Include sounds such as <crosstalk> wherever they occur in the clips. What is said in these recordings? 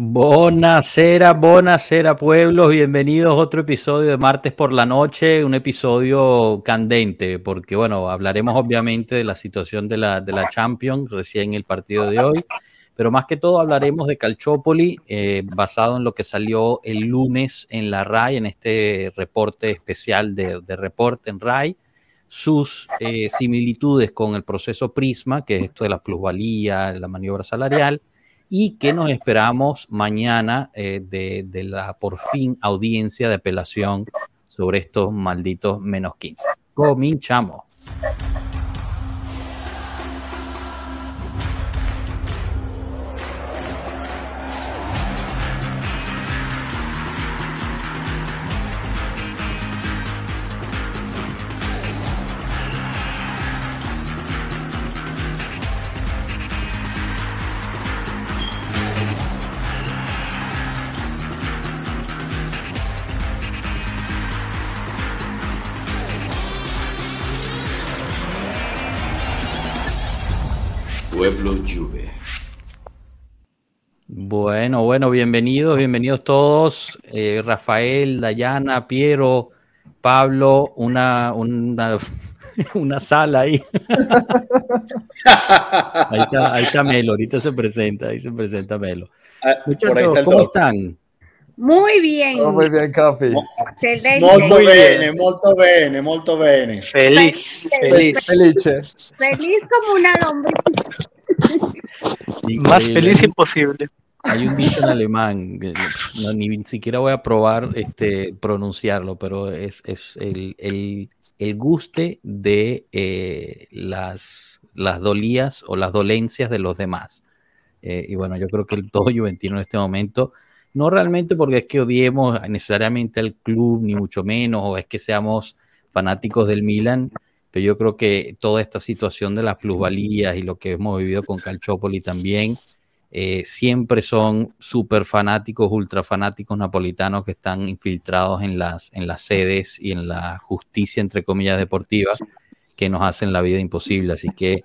Buonasera, buonasera pueblos, bienvenidos a otro episodio de martes por la noche, un episodio candente, porque bueno, hablaremos obviamente de la situación de la, de la Champions recién el partido de hoy, pero más que todo hablaremos de Calciopoli, eh, basado en lo que salió el lunes en la RAI, en este reporte especial de, de reporte en RAI, sus eh, similitudes con el proceso Prisma, que es esto de la plusvalía, la maniobra salarial, y que nos esperamos mañana eh, de, de, la por fin audiencia de apelación sobre estos malditos menos 15. Cominchamos. Bueno, bueno, bienvenidos, bienvenidos todos. Eh, Rafael, Dayana, Piero, Pablo, una, una, <laughs> una sala ahí. <laughs> ahí, está, ahí está Melo, ahorita se presenta, ahí se presenta Melo. Ah, Muchachos, ¿cómo están? Muy bien. Oh, muy bien, Capi. Excelente. Molto bene, molto bene, molto bene. Feliz, Feliz. feliz. Feliz como una lombriz. <laughs> Más feliz imposible. Hay un dicho en alemán, no, ni siquiera voy a probar este, pronunciarlo, pero es, es el, el, el guste de eh, las, las dolías o las dolencias de los demás. Eh, y bueno, yo creo que el <laughs> todo juventino en este momento, no realmente porque es que odiemos necesariamente al club, ni mucho menos, o es que seamos fanáticos del Milan, pero yo creo que toda esta situación de las plusvalías y lo que hemos vivido con Calciopoli también, eh, siempre son súper fanáticos, ultra fanáticos napolitanos que están infiltrados en las, en las sedes y en la justicia, entre comillas, deportiva, que nos hacen la vida imposible. Así que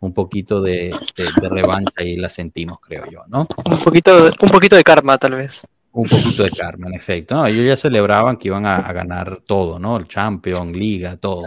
un poquito de, de, de revancha ahí la sentimos, creo yo, ¿no? Un poquito, de, un poquito de karma, tal vez. Un poquito de karma, en efecto. No, ellos ya celebraban que iban a, a ganar todo, ¿no? El Champions, Liga, todo.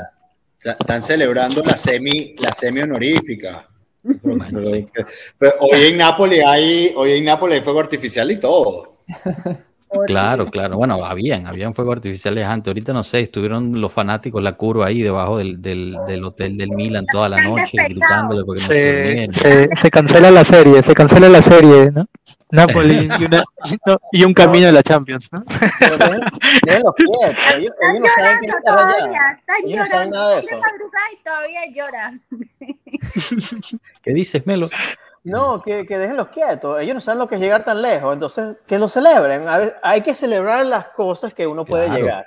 Están celebrando la semi, la semi honorífica. Pero, pero hoy en Nápoles hay, hoy en Nápoles hay fuego artificial y todo. <laughs> Claro, claro. Bueno, habían, habían fuegos artificiales antes. Ahorita no sé, estuvieron los fanáticos la curva ahí debajo del, del, del hotel del Milan toda la noche gritándole porque no se Se, se, se cancela la serie, se cancela la serie, ¿no? Napoli <laughs> y, una- no, y un camino de la Champions, ¿no? Pero dejen- déjenlos quietos, ellos, Están ellos no saben qué llorando es allá. todavía. Están Ellos no saben llorando. nada de Son eso. madrugada y todavía lloran. ¿Qué dices, Melo? No, que, que déjenlos quietos, ellos no saben lo que es llegar tan lejos, entonces que lo celebren. A hay que celebrar las cosas que uno puede Claro. llegar.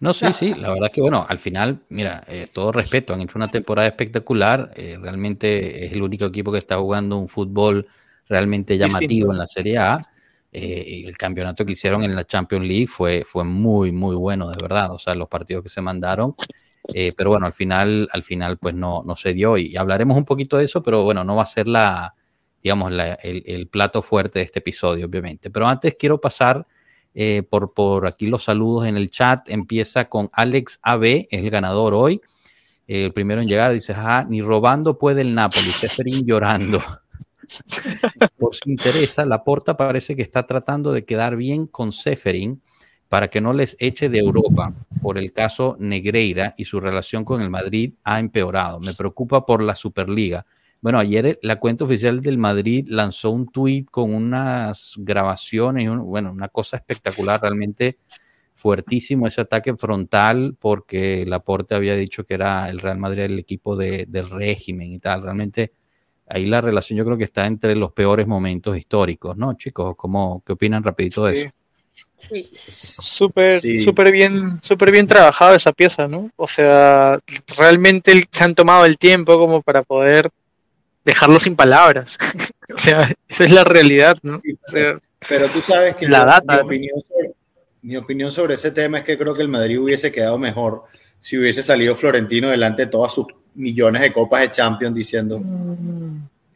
No, sí, sí, la verdad que bueno, al final, mira, eh, todo respeto, han hecho una temporada espectacular, eh, realmente es el único equipo que está jugando un fútbol realmente llamativo en la Serie A. eh, el campeonato que hicieron en la Champions League fue, fue muy, muy bueno, de verdad, o sea, los partidos que se mandaron, eh, pero bueno, al final, al final, pues no, no se dio y hablaremos un poquito de eso, pero bueno, no va a ser la, digamos, la- el, plato fuerte de este episodio, obviamente. Pero antes quiero pasar eh, por, por aquí los saludos en el chat. Empieza con Alex AB, es el ganador hoy. El primero en llegar dice, ajá, ni robando puede el Napoli, Seferín llorando. <laughs> por si interesa, Laporta parece que está tratando de quedar bien con Seferín para que no les eche de Europa por el caso Negreira y su relación con el Madrid ha empeorado. Me preocupa por la Superliga. Bueno, ayer la cuenta oficial del Madrid lanzó un tuit con unas grabaciones, un- bueno, una cosa espectacular, realmente fuertísimo ese ataque frontal porque Laporte había dicho que era el Real Madrid el equipo de- del régimen y tal. Realmente ahí la relación yo creo que está entre los peores momentos históricos, ¿no, chicos? ¿Cómo, ¿Qué opinan rapidito de Sí. eso? Súper, Sí. súper bien, súper bien trabajado esa pieza, ¿no? O sea, realmente se han tomado el tiempo como para poder dejarlo sin palabras. <laughs> o sea, esa es la realidad, ¿no? O sea, Pero tú sabes que La yo- data, mi, opinión sobre, mi opinión sobre ese tema es que creo que el Madrid hubiese quedado mejor si hubiese salido Florentino delante de todas sus millones de copas de Champions diciendo,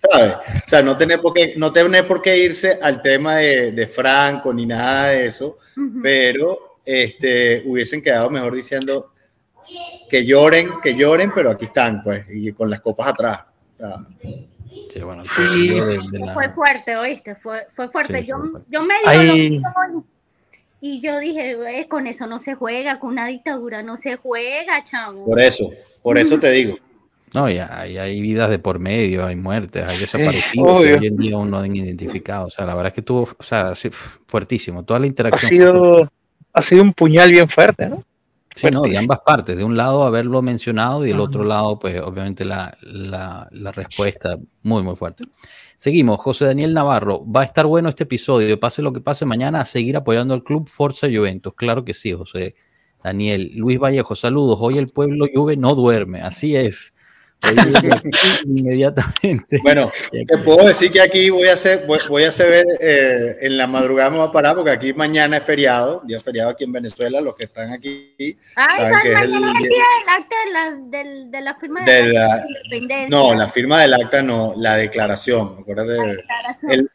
¿sabes? O sea, no tener por qué, no tener por qué irse al tema de, de Franco ni nada de eso, Ujú. pero este, hubiesen quedado mejor diciendo que lloren, que lloren, pero aquí están, pues, y con las copas atrás. Sí, bueno, Sí. partido de- de la- Fue fuerte, ¿oíste? Fue, fue fuerte. Sí, yo, fue fuerte. yo medio Ahí- y yo dije, "Güey, con eso no se juega, con una dictadura no se juega, chamo. por eso, por eso te digo. No, y hay, hay vidas de por medio, hay muertes, hay desaparecidos que obvio. hoy en día aún no han identificado. O sea, la verdad es que estuvo, o sea, sí, fuertísimo. Toda la Ha interacción. sido, ha sido un puñal bien fuerte, ¿no? Sí, no, de ambas partes. De un lado haberlo mencionado y del otro lado, pues obviamente la, la- la respuesta muy, muy fuerte. Seguimos. José Daniel Navarro. Va a estar bueno este episodio. Pase lo que pase mañana, a seguir apoyando al club Forza Juventus. Claro que sí, José Daniel. Luis Vallejo, saludos. Hoy el pueblo Juve no duerme. Así es. <laughs> Inmediatamente. Bueno, <laughs> te puedo decir que aquí voy a hacer, voy, voy a hacer eh, en la madrugada me voy a parar porque aquí mañana es feriado, día feriado aquí en Venezuela, los que están aquí Ay, saben ¿sabes? que es el mañana es el día- día del acta de la, del- de la firma de, de la la, independencia. no, la firma del acta no, la declaración, acuérdate La de- declaración. el-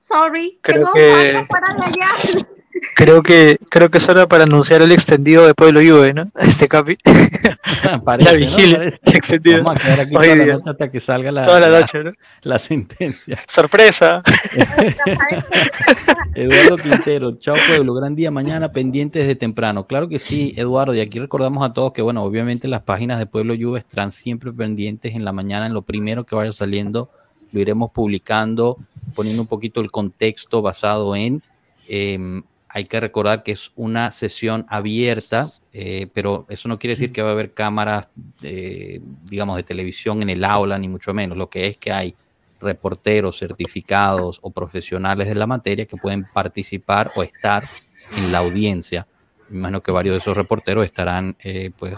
Sorry, Creo tengo que- algo para allá. <laughs> Creo que, creo que es hora para anunciar el extendido de Pueblo Juve, ¿no? <laughs> Este capi. <laughs> Parece, la vigilia, el extendido. Vamos a quedar aquí Hoy toda la noche hasta que salga la, Toda la la- noche, ¿no? la sentencia. Sorpresa. <laughs> Eduardo Quintero, chao pueblo, gran día mañana pendientes de temprano. Claro que sí, Eduardo, y aquí recordamos a todos que, bueno, obviamente las páginas de Pueblo Juve estarán siempre pendientes en la mañana, en lo primero que vaya saliendo, lo iremos publicando, poniendo un poquito el contexto basado en, eh, hay que recordar que es una sesión abierta, eh, pero eso no quiere decir que va a haber cámaras, eh, digamos, de televisión en el aula, ni mucho menos, lo que es que hay reporteros certificados o profesionales de la materia que pueden participar o estar en la audiencia. Me imagino que varios de esos reporteros estarán eh, pues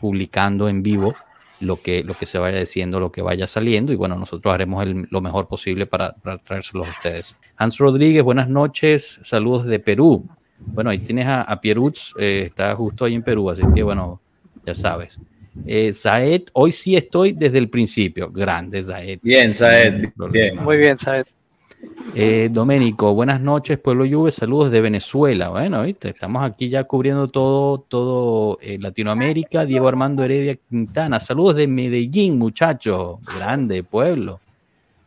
publicando en vivo lo que, lo que se vaya diciendo, lo que vaya saliendo y bueno, nosotros haremos el- lo mejor posible para, para traérselos a ustedes. Hans Rodríguez, buenas noches, saludos de Perú. Bueno, ahí tienes a, a Pierutz, eh, está justo ahí en Perú, así que bueno, ya sabes. Eh, Zaed, hoy sí estoy desde el principio. Grande, Zaed. Bien, bien. Muy bien, ¿sabes? Eh, Doménico, buenas noches, Pueblo Juve, saludos de Venezuela. Bueno, ¿viste? estamos aquí ya cubriendo todo, todo eh, Latinoamérica. Diego Armando Heredia Quintana, saludos de Medellín, muchachos. Grande pueblo.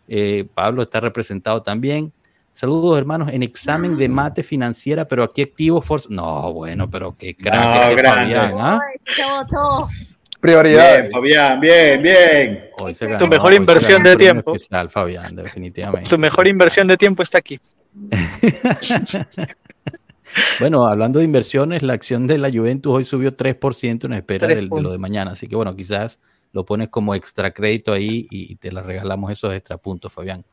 Eh, Pablo está representado también. Saludos, hermanos, en examen de mate financiera, pero aquí activo Force. No, bueno, pero qué crack. No, este grande. Fabián, ¿ah? Ay, se votó. Prioridad. Bien, Fabián, bien, bien. Hoy se Tu ganó, mejor inversión ganó de tiempo. especial, Fabián, definitivamente. Tu mejor inversión de tiempo está aquí. <laughs> Bueno, hablando de inversiones, la acción de la Juventus hoy subió 3% en espera del- de, lo de mañana. Así que bueno, quizás lo pones como extra crédito ahí y, y te la regalamos esos extra puntos, Fabián.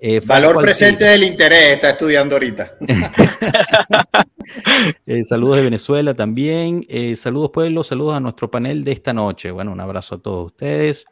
Eh, Valor presente del interés está estudiando ahorita. <laughs> eh, saludos de Venezuela también. Eh, saludos pueblo, saludos a nuestro panel de esta noche. Bueno, un abrazo a todos ustedes.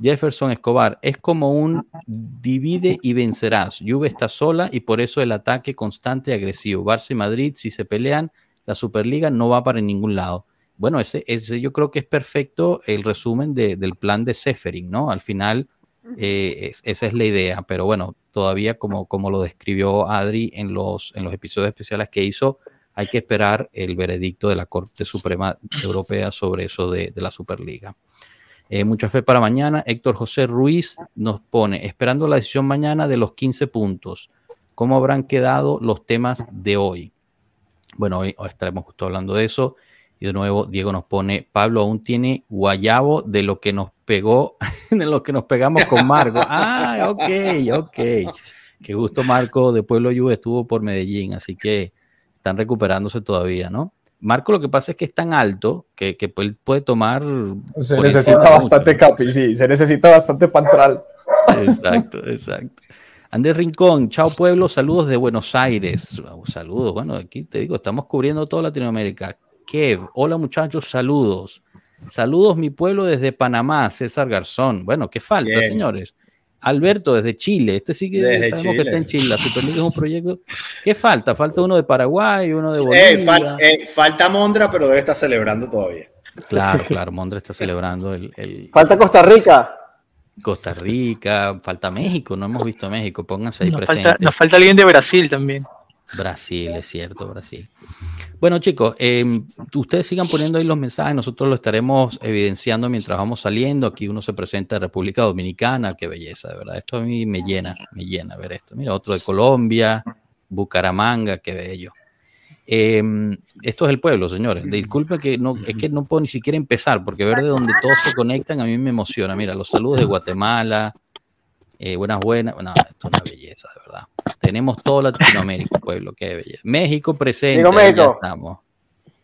Jefferson Escobar, es como un divide y vencerás. Juve está sola y por eso el ataque constante y agresivo. Barça y Madrid, si se pelean, la Superliga no va para ningún lado. Bueno, ese, ese yo creo que es perfecto el resumen de- del plan de Seferin, ¿no? Al final, eh, es- esa es la idea, pero bueno, todavía como, como lo describió Adri en los, en los episodios especiales que hizo, hay que esperar el veredicto de la Corte Suprema Europea sobre eso de, de la Superliga. Eh, mucha fe para mañana. Héctor José Ruiz nos pone, esperando la decisión mañana de los 15 puntos. ¿Cómo habrán quedado los temas de hoy? Bueno, hoy estaremos justo hablando de eso. Y de nuevo, Diego nos pone, Pablo aún tiene guayabo de lo que nos pegó, <laughs> de lo que nos pegamos con Marco. <laughs> Ah, ok, ok. Qué gusto Marco de Pueblo Juve estuvo por Medellín, así que están recuperándose todavía, ¿no? Marco lo que pasa es que es tan alto que, que puede tomar... Se necesita bastante capi, sí, se necesita bastante pantral. Exacto, exacto. Andrés Rincón, chao pueblo, saludos de Buenos Aires. Saludos, bueno, aquí te digo, estamos cubriendo toda Latinoamérica. Kev, hola muchachos, saludos. Saludos mi pueblo desde Panamá, César Garzón. Bueno, ¿qué falta, Bien. señores? Alberto desde Chile, este sí que Desde sabemos que está en Chile, la Superliga es un proyecto. ¿Qué falta? Falta uno de Paraguay, uno de Eh, Bolivia. fal- eh, falta Mondra, pero debe estar celebrando todavía. Claro, claro, Mondra está celebrando el, el- Falta Costa Rica. Costa Rica, falta México, no hemos visto México, pónganse ahí Nos presentes. falta, nos falta alguien de Brasil también. Brasil, es cierto, Brasil. Bueno, chicos, eh, ustedes sigan poniendo ahí los mensajes, nosotros lo estaremos evidenciando mientras vamos saliendo. Aquí uno se presenta de República Dominicana, qué belleza, de verdad. Esto a mí me llena, me llena ver esto. Mira, otro de Colombia, Bucaramanga, qué bello. Eh, esto es el pueblo, señores. Disculpen que no, es que no puedo ni siquiera empezar, porque ver de donde todos se conectan a mí me emociona. Mira, los saludos de Guatemala, eh, buenas, buenas. No, esto es una belleza, de verdad. Tenemos todo Latinoamérica, <laughs> pueblo, qué belleza. México presente, Digo ahí ya México. estamos.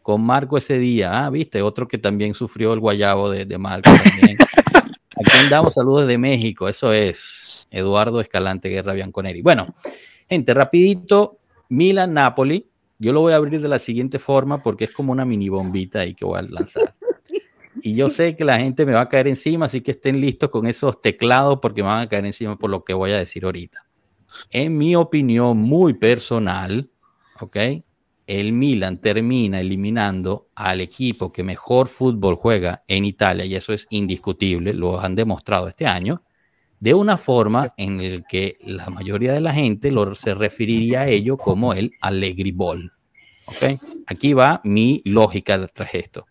Con Marco ese día, ah, viste, otro que también sufrió el guayabo de, de Marco también. <laughs> Aquí andamos, saludos de México, eso es. Eduardo Escalante Guerra Bianconeri. Bueno, gente, rapidito, Milan-Napoli. Yo lo voy a abrir de la siguiente forma porque es como una mini bombita ahí que voy a lanzar. Y yo sé que la gente me va a caer encima, así que estén listos con esos teclados porque me van a caer encima por lo que voy a decir ahorita. En mi opinión muy personal, ¿ok? El Milan termina eliminando al equipo que mejor fútbol juega en Italia, y eso es indiscutible, lo han demostrado este año, de una forma en el que la mayoría de la gente lo, se referiría a ello como el Allegri Ball. ¿ok? Aquí va mi lógica tras esto.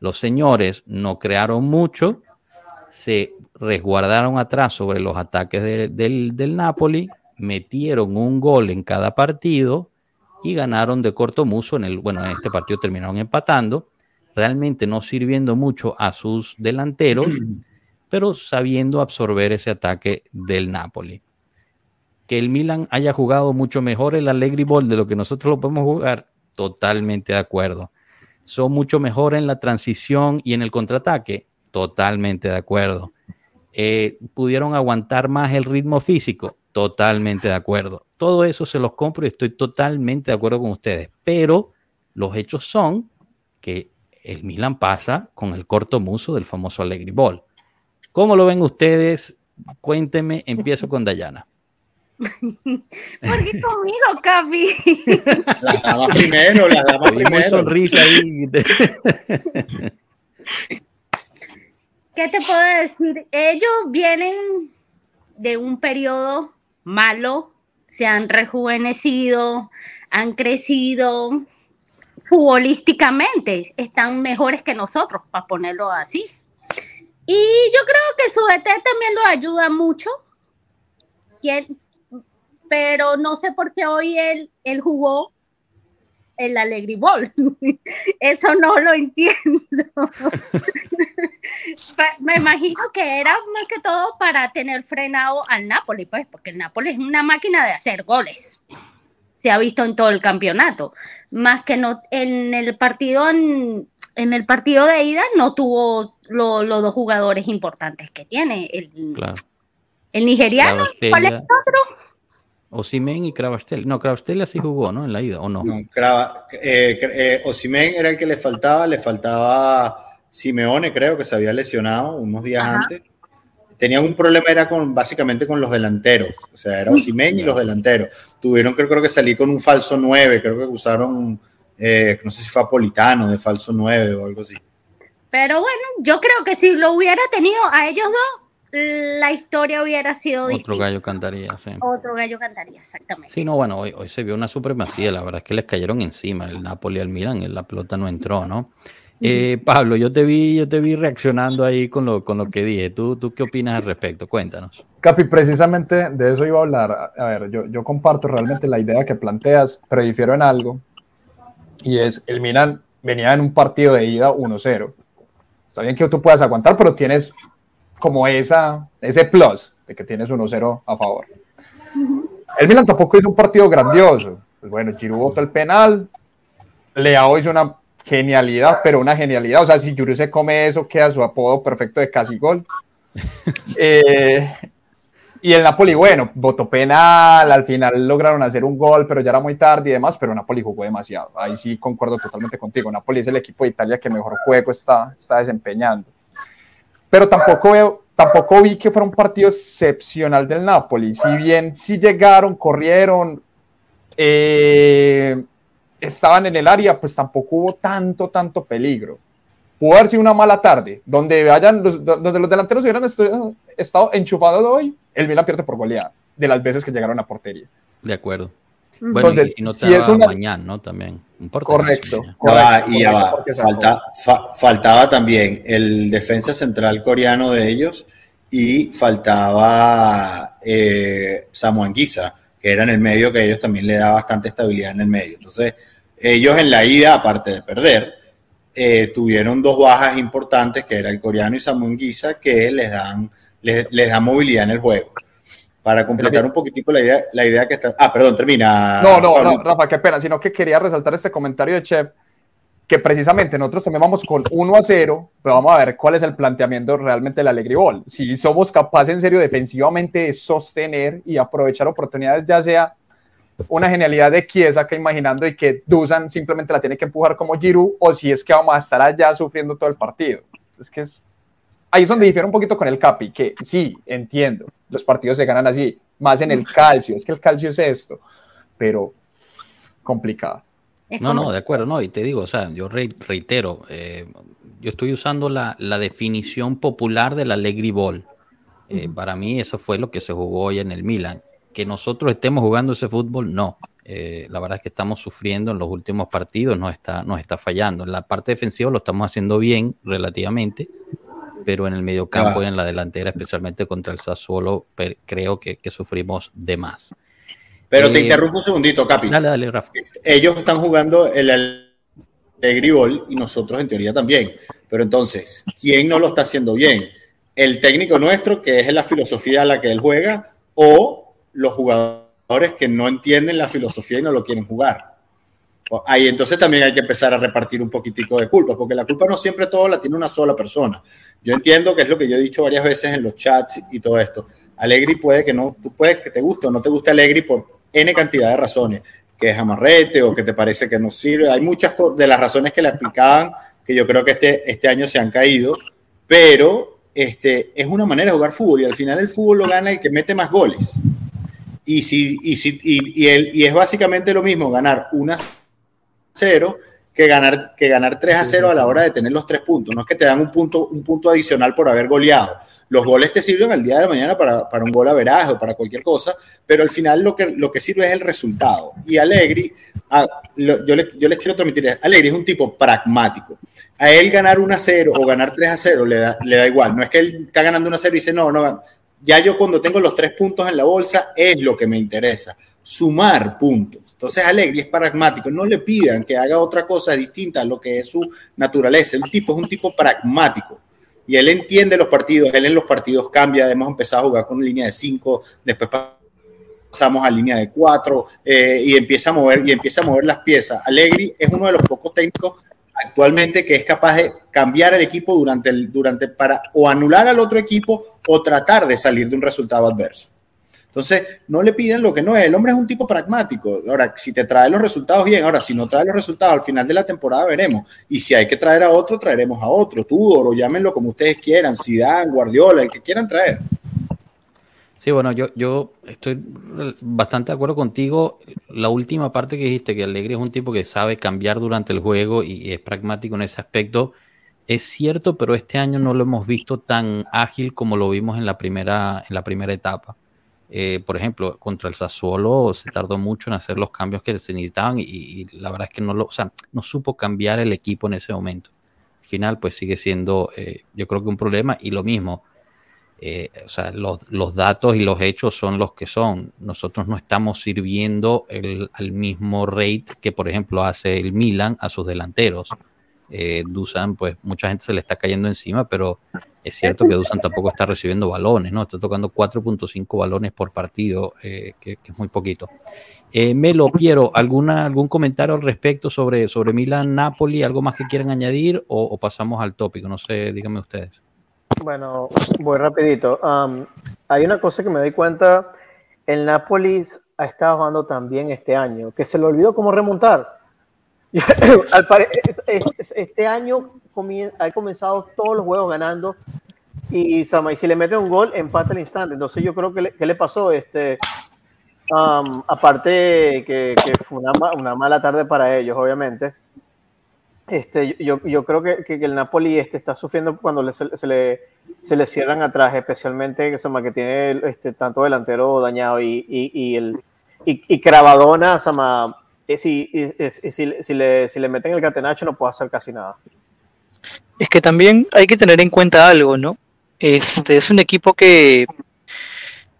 Los señores no crearon mucho, se resguardaron atrás sobre los ataques de- del, del Napoli, metieron un gol en cada partido y ganaron de corto muso en el, bueno, en este partido terminaron empatando, realmente no sirviendo mucho a sus delanteros, <clears throat> pero sabiendo absorber ese ataque del Napoli. Que el Milan haya jugado mucho mejor el Allegri Ball de lo que nosotros lo podemos jugar, totalmente de acuerdo. Son mucho mejor en la transición y en el contraataque, totalmente de acuerdo. Eh, pudieron aguantar más el ritmo físico, totalmente de acuerdo. Todo eso se los compro y estoy totalmente de acuerdo con ustedes. Pero los hechos son que el Milan pasa con el corto muso del famoso Allegri Ball. ¿Cómo lo ven ustedes? Cuéntenme, empiezo con Dayana. <laughs> ¿Por qué conmigo, Capi? <laughs> Las damas primero, las damas primero. sonrisa ahí. <laughs> ¿Qué te puedo decir? Ellos vienen de un periodo malo, se han rejuvenecido, han crecido futbolísticamente, están mejores que nosotros, para ponerlo así. Y yo creo que su DT también lo ayuda mucho, Quien- pero no sé por qué hoy él, él jugó el Allegri Ball. <laughs> Eso no lo entiendo. <laughs> Me imagino que era más que todo para tener frenado al Napoli, pues, porque el Napoli es una máquina de hacer goles. Se ha visto en todo el campeonato. Más que no en el partido en, en el partido de ida no tuvo lo- los dos jugadores importantes que tiene. El, Claro. el nigeriano, ¿cuál es el otro? Osimen y Cravastel. No, Cravastel así jugó, ¿no? En la ida, ¿o no? No, eh, eh, Osimhen era el que le faltaba, le faltaba Simeone, creo que se había lesionado unos días Ajá. antes. Tenían un problema, era con básicamente con los delanteros, o sea, era Osimhen y los delanteros. Tuvieron, creo, creo que salir con un falso 9, creo que usaron, eh, no sé si fue Apolitano de falso 9 o algo así. Pero bueno, yo creo que si lo hubiera tenido a ellos dos, la historia hubiera sido Otro distinta. gallo cantaría, sí. Otro gallo cantaría, exactamente. Sí, no, bueno, hoy, hoy se vio una supremacía, la verdad es que les cayeron encima el Napoli al Milan, la pelota no entró, ¿no? Eh, Pablo, yo te vi, yo te vi reaccionando ahí con lo, con lo que dije. ¿Tú, ¿Tú qué opinas al respecto? Cuéntanos. Capi, precisamente de eso iba a hablar. A ver, yo, yo comparto realmente la idea que planteas, pero difiero en algo. Y es, el Milan venía en un partido de ida 1-0. Está bien que tú puedas aguantar, pero tienes como esa, ese plus de que tienes 1-0 a favor. El Milan tampoco hizo un partido grandioso. Pues bueno, Giroud botó el penal, Leao hizo una genialidad, pero una genialidad. O sea, si Giroud se come eso, queda su apodo perfecto de casi gol. <laughs> Eh, y el Napoli, bueno, votó penal, al final lograron hacer un gol, pero ya era muy tarde y demás, pero Napoli jugó demasiado. Ahí sí concuerdo totalmente contigo. Napoli es el equipo de Italia que mejor juego está, está desempeñando. Pero tampoco veo, tampoco vi que fuera un partido excepcional del Napoli. Si bien sí llegaron, corrieron, eh, estaban en el área, pues tampoco hubo tanto, tanto peligro. Pudo haber sido una mala tarde, donde, vayan los, donde los delanteros hubieran estado enchufado hoy, el Milan pierde por goleada de las veces que llegaron a portería. De acuerdo. Bueno, Entonces, y si no si es una- mañana, ¿no? También. Correcto. correcto, y ya va. Falta- fa- faltaba también el defensa central coreano de ellos y faltaba eh, Samu Anguissa, que era en el medio, que a ellos también le da bastante estabilidad en el medio. Entonces, ellos en la ida, aparte de perder, eh, tuvieron dos bajas importantes, que era el coreano y Samu Anguissa, que les dan, les, les dan movilidad en el juego. Para completar un poquitico la idea, la idea que está... Ah, perdón, termina. No, no, Pablo. no, Rafa, qué pena, sino que quería resaltar este comentario de Chef, que precisamente nosotros también vamos con 1 a 0, pero vamos a ver cuál es el planteamiento realmente del Alegre Ball. Si somos capaces en serio defensivamente de sostener y aprovechar oportunidades, ya sea una genialidad de Chiesa que imaginando y que Dusan simplemente la tiene que empujar como Giroud, o si es que vamos a estar allá sufriendo todo el partido. Es que es... Ahí es donde difiere un poquito con el Capi, que sí, entiendo, los partidos se ganan así, más en el calcio, es que el calcio es esto, pero complicado. No, no, de acuerdo, no, y te digo, o sea, yo re- reitero, eh, yo estoy usando la, la definición popular del Allegri Ball. Eh, Para mí eso fue lo que se jugó hoy en el Milan. Que nosotros estemos jugando ese fútbol, no. Eh, la verdad es que estamos sufriendo en los últimos partidos, nos está, nos está fallando. En la parte defensiva lo estamos haciendo bien relativamente, pero en el mediocampo Ah. y en la delantera, especialmente contra el Sassuolo, creo que, que sufrimos de más. Pero te Eh, interrumpo un segundito, Capi. Dale, dale, Rafa. ellos están jugando el Alegribol y nosotros en teoría también. Pero entonces, ¿quién no lo está haciendo bien? ¿El técnico nuestro, que es la filosofía a la que él juega, o los jugadores que no entienden la filosofía y no lo quieren jugar? Ahí entonces también hay que empezar a repartir un poquitico de culpa, porque la culpa no siempre todo la tiene una sola persona. Yo entiendo que es lo que yo he dicho varias veces en los chats y todo esto. Alegri puede que no, tú puedes que te guste o no te guste Alegri por N cantidad de razones, que es amarrete o que te parece que no sirve. Hay muchas de las razones que le explicaban que yo creo que este, este año se han caído, pero este, es una manera de jugar fútbol y al final el fútbol lo gana el que mete más goles. Y, si, y, si, y, el- y es básicamente lo mismo ganar una 0 que ganar, que ganar 3 a 0 a la hora de tener los tres puntos. No es que te dan un punto, un punto adicional por haber goleado. Los goles te sirven al día de mañana para, para un gol averaje o para cualquier cosa, pero al final lo que, lo que sirve es el resultado. Y Allegri, a- lo- yo, le- yo les quiero transmitir, Allegri es un tipo pragmático. A él ganar 1 a 0 o ganar 3 a 0 le da, le da igual. No es que él está ganando 1 a 0 y dice, no, no, ya yo cuando tengo los tres puntos en la bolsa es lo que me interesa, sumar puntos. Entonces Alegri es pragmático, no le pidan que haga otra cosa distinta a lo que es su naturaleza. El tipo es un tipo pragmático y él entiende los partidos, él en los partidos cambia, hemos empezado a jugar con línea de 5, después pasamos a línea de 4 y empieza a mover y empieza a mover las piezas. Alegri es uno de los pocos técnicos actualmente que es capaz de cambiar el equipo durante el durante para o anular al otro equipo o tratar de salir de un resultado adverso. Entonces, no le piden lo que no es. El hombre es un tipo pragmático. Ahora, si te trae los resultados, bien. Ahora, si no trae los resultados, al final de la temporada veremos. Y si hay que traer a otro, traeremos a otro. Tudor o llámenlo como ustedes quieran. Zidane, Guardiola, el que quieran traer. Sí, bueno, yo, yo estoy bastante de acuerdo contigo. La última parte que dijiste, que Alegre es un tipo que sabe cambiar durante el juego y es pragmático en ese aspecto, es cierto, pero este año no lo hemos visto tan ágil como lo vimos en la primera, en la primera etapa. Eh, por ejemplo, contra el Sassuolo se tardó mucho en hacer los cambios que se necesitaban y, la verdad es que no lo, o sea, no supo cambiar el equipo en ese momento. Al final, pues sigue siendo, eh, yo creo que un problema y lo mismo. Eh, o sea, los, los, datos y los hechos son los que son. Nosotros no estamos sirviendo al mismo rate que, por ejemplo, hace el Milan a sus delanteros. Eh, Dusan, pues mucha gente se le está cayendo encima, pero es cierto que Dusan tampoco está recibiendo balones, ¿no? Está tocando 4.5 balones por partido, eh, que, que, es muy poquito. Eh, Melo, Piero, ¿alguna, ¿algún comentario al respecto sobre, sobre Milan-Napoli? ¿Algo más que quieran añadir o, o pasamos al tópico? No sé, díganme ustedes. Bueno, voy rapidito. Um, hay una cosa que me doy cuenta, el Nápoles ha estado jugando también este año, que se le olvidó cómo remontar. <laughs> este año ha comenzado todos los juegos ganando y, y si le mete un gol, empata al instante. Entonces yo creo que le, ¿qué le pasó? Este, aparte que, que, fue una, mala tarde para ellos, obviamente. Este, yo, yo creo que, que el Napoli este, está sufriendo cuando se, le, se le cierran atrás, especialmente llama, que tiene este, tanto delantero dañado y, y, y el, y, Cravadona, y- si, si le, si le meten el catenacho no puede hacer casi nada. Es que también hay que tener en cuenta algo, ¿no? Este es un equipo que,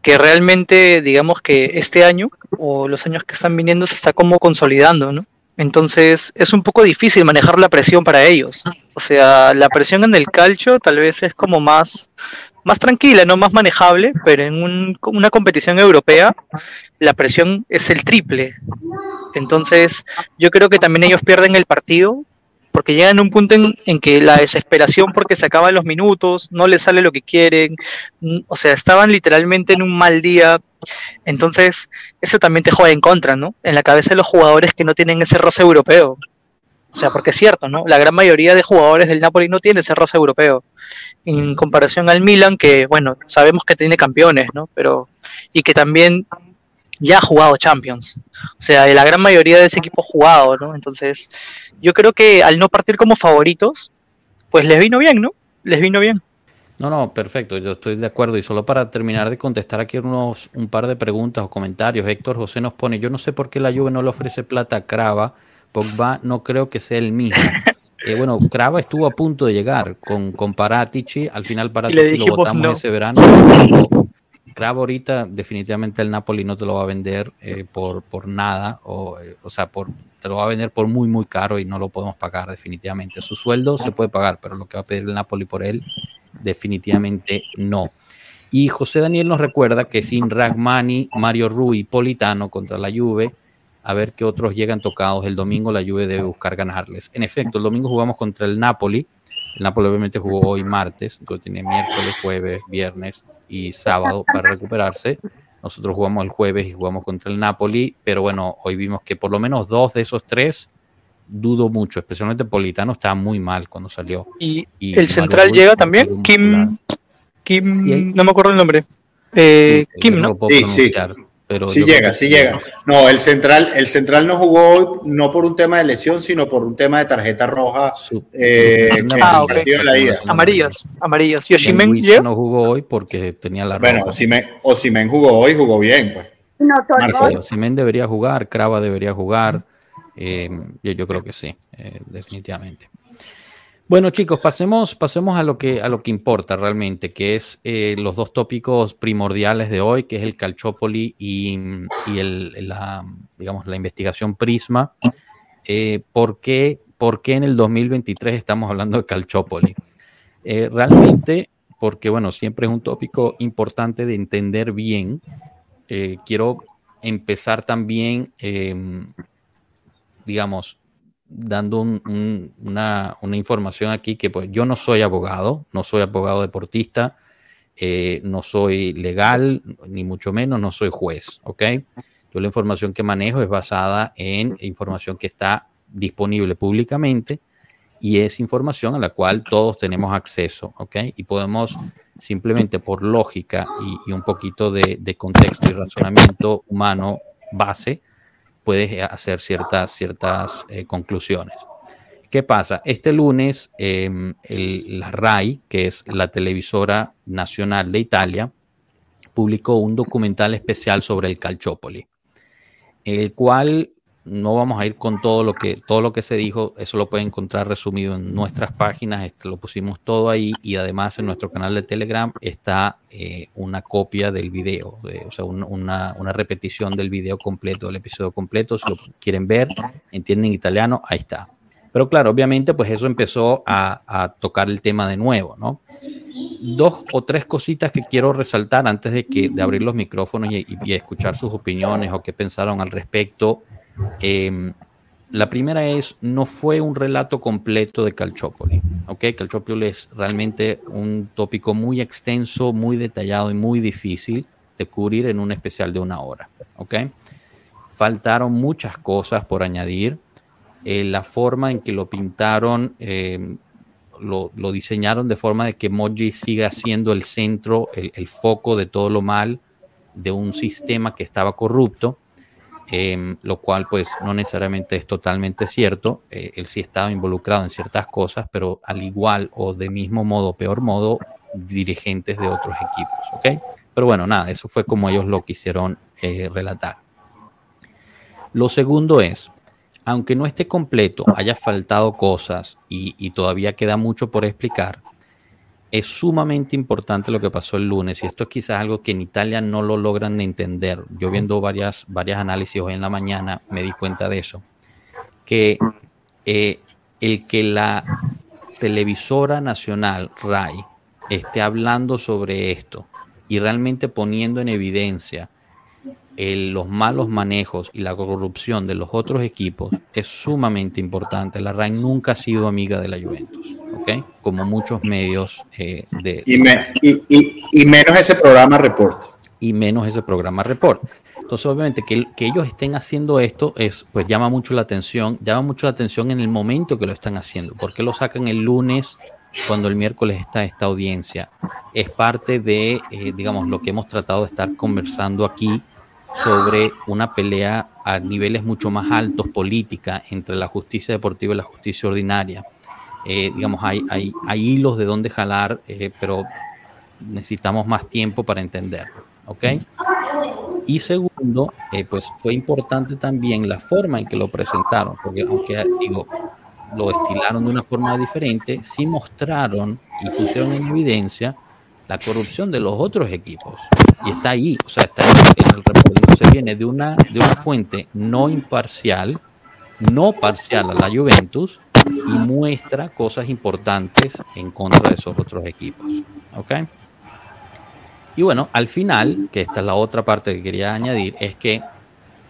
que realmente, digamos que este año o los años que están viniendo se está como consolidando, ¿no? Entonces es un poco difícil manejar la presión para ellos. O sea, la presión en el calcio tal vez es como más, más tranquila, no más manejable, pero en un- una competición europea la presión es el triple. Entonces yo creo que también ellos pierden el partido porque llegan a un punto en, en que la desesperación porque se acaban los minutos, no les sale lo que quieren, o sea, estaban literalmente en un mal día, entonces eso también te juega en contra, ¿no? En la cabeza de los jugadores que no tienen ese roce europeo. O sea, porque es cierto, ¿no? La gran mayoría de jugadores del Napoli no tiene ese roce europeo. En comparación al Milan, que, bueno, sabemos que tiene campeones, ¿no? Pero, y que también ya ha jugado Champions. O sea, la gran mayoría de ese equipo ha jugado, ¿no? Entonces, yo creo que al no partir como favoritos, pues les vino bien, ¿no? Les vino bien. No, no, perfecto, yo estoy de acuerdo. Y solo para terminar de contestar aquí unos, un par de preguntas o comentarios, Héctor José nos pone, yo no sé por qué la Juve no le ofrece plata a Crava, Pogba no creo que sea el mismo. Eh, bueno, Crava estuvo a punto de llegar con, con Paratici, al final Paratici lo votamos no. ese verano. Crava ahorita definitivamente el Napoli no te lo va a vender eh, por, por nada, o, eh, o sea, por, te lo va a vender por muy, muy caro y no lo podemos pagar definitivamente. Su sueldo se puede pagar, pero lo que va a pedir el Napoli por él definitivamente no. Y José Daniel nos recuerda que sin Ragmani, Mario Rui, Politano contra la Juve, a ver qué otros llegan tocados. El domingo la Juve debe buscar ganarles. En efecto, el domingo jugamos contra el Napoli. El Napoli obviamente jugó hoy martes, entonces tiene miércoles, jueves, viernes y sábado para recuperarse. Nosotros jugamos el jueves y jugamos contra el Napoli, pero bueno, hoy vimos que por lo menos dos de esos tres dudo mucho, especialmente Politano estaba muy mal cuando salió. Y, Y el central llega también, Kim. Kim, Sí, no me acuerdo el nombre. Eh, Sí, Kim, ¿no? Sí, sí. Pero Sí llega, que sí llega. No, el central, el central no jugó hoy, no por un tema de lesión, sino por un tema de tarjeta roja. Eh, Ah, el ok. partido de la ida. Amarillas, amarillas. Llega. no jugó hoy porque tenía la Bueno, roja. Osimen, Osimen jugó hoy, jugó bien, pues. No. Osimhen debería jugar, Crava debería jugar. eh, yo, yo creo que sí, eh, definitivamente. Bueno, chicos, pasemos, pasemos a lo que a lo que importa realmente, que es eh, los dos tópicos primordiales de hoy, que es el Calciopoli y, y el, la, digamos, la investigación Prisma. Eh, ¿por, qué, por qué en el 2023 estamos hablando de Calciopoli? Eh, realmente, porque bueno, siempre es un tópico importante de entender bien. Eh, quiero empezar también, eh, digamos, dando un- un- una, información aquí que pues yo no soy abogado, no soy abogado deportista, eh, no soy legal, ni mucho menos, no soy juez, ¿ok? Yo la información que manejo es basada en información que está disponible públicamente y es información a la cual todos tenemos acceso, ¿ok? Y podemos simplemente por lógica y, un poquito de contexto y razonamiento humano base, puedes hacer ciertas, ciertas eh, conclusiones. ¿Qué pasa? Este lunes, eh, el- la RAI, que es la televisora nacional de Italia, publicó un documental especial sobre el Calciopoli, el cual no vamos a ir con todo lo que todo lo que se dijo, eso lo pueden encontrar resumido en nuestras páginas, este, lo pusimos todo ahí y además en nuestro canal de Telegram está eh, una copia del video, eh, o sea, un- una, una repetición del video completo, del episodio completo, si lo quieren ver, entienden italiano, ahí está. Pero claro, obviamente, pues eso empezó a, a tocar el tema de nuevo, ¿no? Dos o tres cositas que quiero resaltar antes de, que, de abrir los micrófonos y, y- y escuchar sus opiniones o qué pensaron al respecto. Eh, la primera es, no fue un relato completo de Calciopoli. ¿ok? Calciopoli es realmente un tópico muy extenso, muy detallado y muy difícil de cubrir en un especial de una hora. ¿ok? Faltaron muchas cosas por añadir. Eh, la forma en que lo pintaron, eh, lo, diseñaron de forma de que Moji siga siendo el centro, el foco de todo lo mal de un sistema que estaba corrupto. Em, lo cual pues no necesariamente es totalmente cierto. Eh, él sí estaba involucrado en ciertas cosas, pero al igual o de mismo modo, peor modo, dirigentes de otros equipos, ¿ok? Pero bueno, nada, eso fue como ellos lo quisieron eh, relatar. Lo segundo es, aunque no esté completo, haya faltado cosas y, y todavía queda mucho por explicar, es sumamente importante lo que pasó el lunes y esto es quizás algo que en Italia no lo logran entender. Yo viendo varias, varias análisis hoy en la mañana me di cuenta de eso, que eh, el que la televisora nacional RAI esté hablando sobre esto y realmente poniendo en evidencia el- los malos manejos y la corrupción de los otros equipos es sumamente importante. La RAI nunca ha sido amiga de la Juventus, Como muchos medios eh, de, Y, me- y- y- y menos ese programa Report. y menos ese programa Report. Entonces, obviamente, que, que ellos estén haciendo esto es, pues llama mucho la atención, llama mucho la atención en el momento que lo están haciendo. ¿Por qué lo sacan el lunes cuando el miércoles está esta audiencia? Es parte de, eh, digamos, lo que hemos tratado de estar conversando aquí sobre una pelea a niveles mucho más altos política entre la justicia deportiva y la justicia ordinaria. Eh, digamos, hay, hay, hay hilos de dónde jalar, eh, pero necesitamos más tiempo para entenderlo. ¿Ok? Y segundo, eh, pues fue importante también la forma en que lo presentaron, porque aunque digo, lo estilaron de una forma diferente, sí mostraron y pusieron en evidencia la corrupción de los otros equipos. Y está ahí, o sea, está ahí el reporte. Entonces viene de una, de una fuente no imparcial, no parcial a la Juventus, y muestra cosas importantes en contra de esos otros equipos. ¿Ok? Y bueno, al final, que esta es la otra parte que quería añadir, es que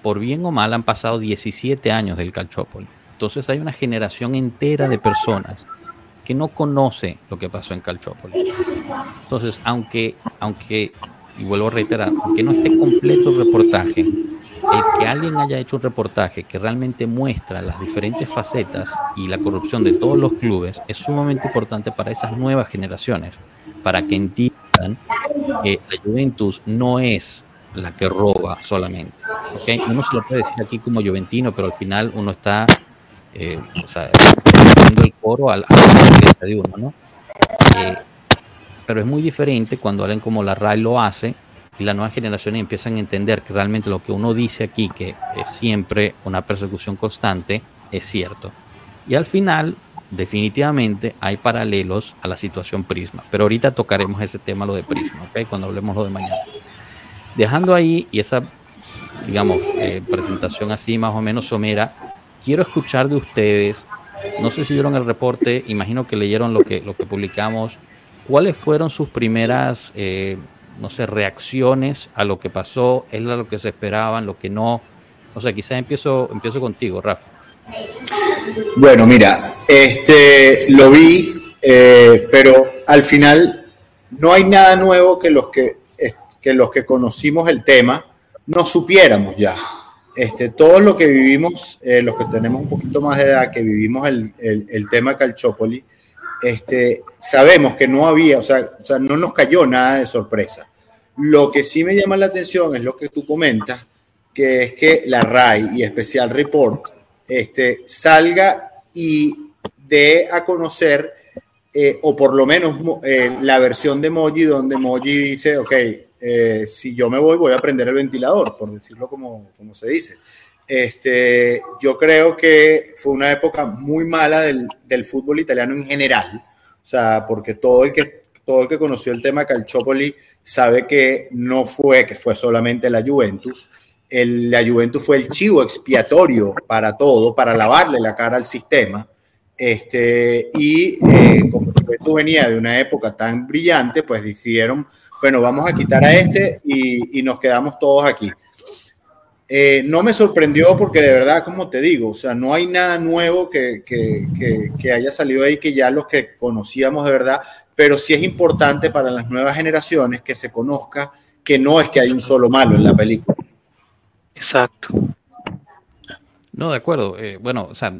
por bien o mal han pasado 17 años del Calchópoli. Entonces hay una generación entera de personas que no conoce lo que pasó en Calchópoli. Entonces, aunque, aunque, y vuelvo a reiterar, aunque no esté completo el reportaje, el que alguien haya hecho un reportaje que realmente muestra las diferentes facetas y la corrupción de todos los clubes es sumamente importante para esas nuevas generaciones, para que entiendan que la Juventus no es la que roba solamente. ¿ok? Uno se lo puede decir aquí como juventino, pero al final uno está eh, o sea, haciendo el coro al, a la iglesia de uno, ¿no? Eh, pero es muy diferente cuando alguien como la RAI lo hace y las nuevas generaciones empiezan a entender que realmente lo que uno dice aquí, que es siempre una persecución constante, es cierto. Y al final, definitivamente, hay paralelos a la situación Prisma. Pero ahorita tocaremos ese tema, lo de Prisma, ¿ok? Cuando hablemos lo de mañana. Dejando ahí y esa, digamos, eh, presentación así más o menos somera, quiero escuchar de ustedes, no sé si vieron el reporte, imagino que leyeron lo que, lo que publicamos, ¿cuáles fueron sus primeras, eh, no sé, reacciones a lo que pasó? ¿Es lo que se esperaban, lo que no? O sea, quizás empiezo, empiezo contigo, Rafa. Bueno, mira, este lo vi, eh, pero al final no hay nada nuevo que los que, que los que conocimos el tema no supiéramos ya. Este, todo lo que vivimos, eh, los que tenemos un poquito más de edad, que vivimos el, el- el tema Calchópoli, este, sabemos que no había, o sea, no nos cayó nada de sorpresa. Lo que sí me llama la atención es lo que tú comentas, que es que la RAI y Especial Report este, salga y dé a conocer, eh, o por lo menos eh, la versión de Moji, donde Moji dice, ok, eh, si yo me voy, voy a prender el ventilador, por decirlo como, como se dice. Este, yo creo que fue una época muy mala del, del fútbol italiano en general, o sea, porque todo el que, todo el que conoció el tema Calciopoli sabe que no fue, que fue solamente la Juventus, la Juventus fue el chivo expiatorio para todo, para lavarle la cara al sistema. Este, y eh, como Juventus venía de una época tan brillante, pues decidieron, bueno, vamos a quitar a este y nos quedamos todos aquí. Eh, no me sorprendió porque de verdad, como te digo, o sea, no hay nada nuevo que, que, que, que haya salido ahí que ya los que conocíamos de verdad, pero sí es importante para las nuevas generaciones que se conozca que no es que hay un solo malo en la película. Exacto. No, de acuerdo. eh, bueno, o sea,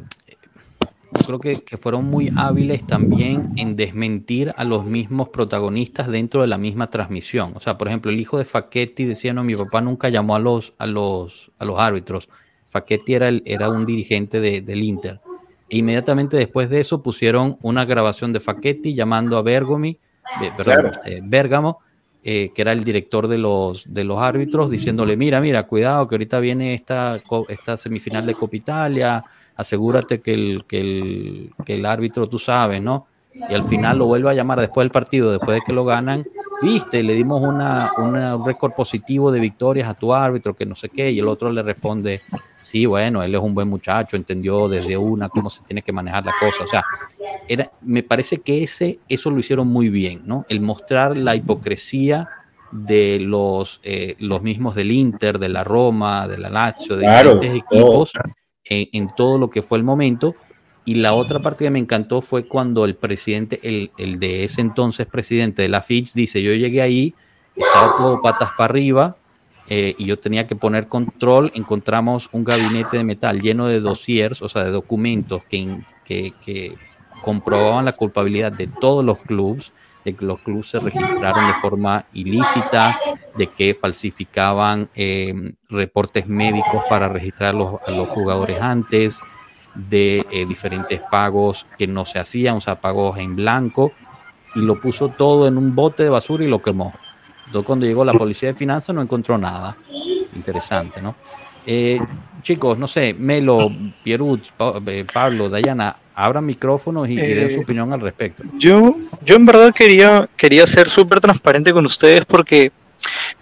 yo creo que, que, fueron muy hábiles también en desmentir a los mismos protagonistas dentro de la misma transmisión. O sea, por ejemplo, el hijo de Facchetti decía, no, mi papá nunca llamó a los, a los, a los árbitros. Facchetti era, el, era un dirigente de, del Inter. E inmediatamente después de eso pusieron una grabación de Facchetti llamando a Bergomi, eh, perdón, Claro. eh, Bergamo, eh, que era el director de los, de los árbitros, diciéndole, mira, mira, cuidado, que ahorita viene esta, esta semifinal de Copa Italia, asegúrate que el, que, el, que el árbitro, tú sabes, ¿no? Y al final lo vuelve a llamar después del partido, después de que lo ganan, viste, le dimos una, una- un récord positivo de victorias a tu árbitro, que no sé qué, y el otro le responde, sí, bueno, él es un buen muchacho, entendió desde una cómo se tiene que manejar la cosa, o sea, era, me parece que ese, eso lo hicieron muy bien, ¿no? El mostrar la hipocresía de los, eh, los mismos del Inter, de la Roma, de la Lazio, de Claro, diferentes equipos en, todo lo que fue el momento. Y la otra parte que me encantó fue cuando el presidente, el, el de ese entonces presidente de la Fitch, dice, yo llegué ahí, estaba todo patas para arriba, eh, y yo tenía que poner control, encontramos un gabinete de metal lleno de dossiers, o sea, de documentos que, que, que comprobaban la culpabilidad de todos los clubes, de que los clubes se registraron de forma ilícita, de que falsificaban eh, reportes médicos para registrar los- a los jugadores antes, de eh, diferentes pagos que no se hacían, o sea, pagos en blanco, y lo puso todo en un bote de basura y lo quemó. Entonces, cuando llegó la policía de finanzas no encontró nada. Interesante, ¿no? Eh, chicos, no sé, Melo, Pierut, eh, Pablo, Dayana, abran micrófonos y, y den su Eh, opinión al respecto. Yo, yo en verdad quería, quería ser súper transparente con ustedes porque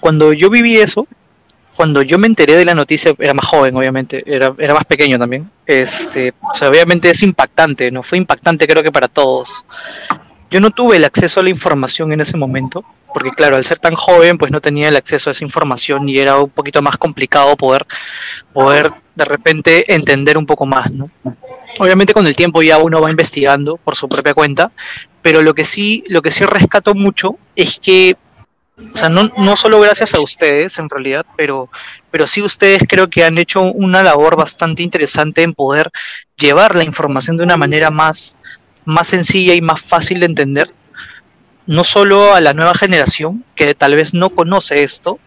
cuando yo viví eso, cuando yo me enteré de la noticia, era más joven, obviamente, era, era más pequeño también. Este, o sea, obviamente es impactante, ¿no? Fue impactante creo que para todos. Yo no tuve el acceso a la información en ese momento, porque claro, al ser tan joven, pues no tenía el acceso a esa información y era un poquito más complicado poder, poder de repente entender un poco más, ¿no? Obviamente con el tiempo ya uno va investigando por su propia cuenta, pero lo que sí, lo que sí rescato mucho es que, o sea, no, no solo gracias a ustedes en realidad, pero, pero sí ustedes creo que han hecho una labor bastante interesante en poder llevar la información de una manera más, más sencilla y más fácil de entender, no solo a la nueva generación que tal vez no conoce esto,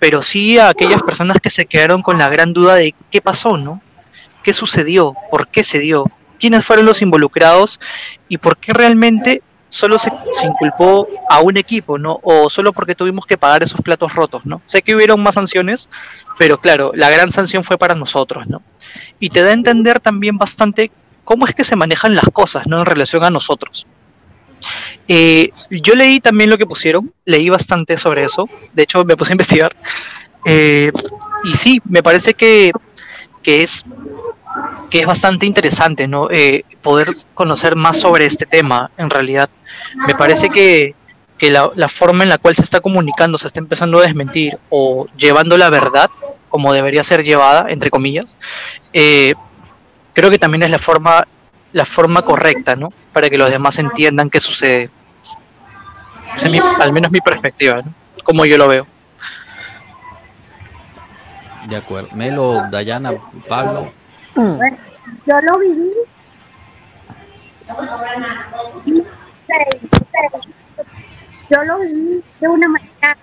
pero sí a aquellas personas que se quedaron con la gran duda de qué pasó, ¿no? ¿Qué sucedió? ¿Por qué se dio? ¿Quiénes fueron los involucrados? ¿Y por qué realmente solo se, se inculpó a un equipo, ¿no? O solo porque tuvimos que pagar esos platos rotos, ¿no? Sé que hubieron más sanciones, pero claro, la gran sanción fue para nosotros, ¿no? Y te da a entender también bastante cómo es que se manejan las cosas, ¿no? En relación a nosotros. Eh, yo leí también lo que pusieron, leí bastante sobre eso, de hecho me puse a investigar. Eh, y sí, me parece que, que es que es bastante interesante, ¿no? Eh, poder conocer más sobre este tema, en realidad. Me parece que, que la, la, forma en la cual se está comunicando, se está empezando a desmentir o llevando la verdad como debería ser llevada, entre comillas, eh, creo que también es la forma, la forma correcta, ¿no? Para que los demás entiendan qué sucede. Esa es mi, al menos mi perspectiva, ¿no? Como yo lo veo. De acuerdo. Melo, Dayana, Pablo. Bueno, yo lo viví. Yo lo viví de una manera.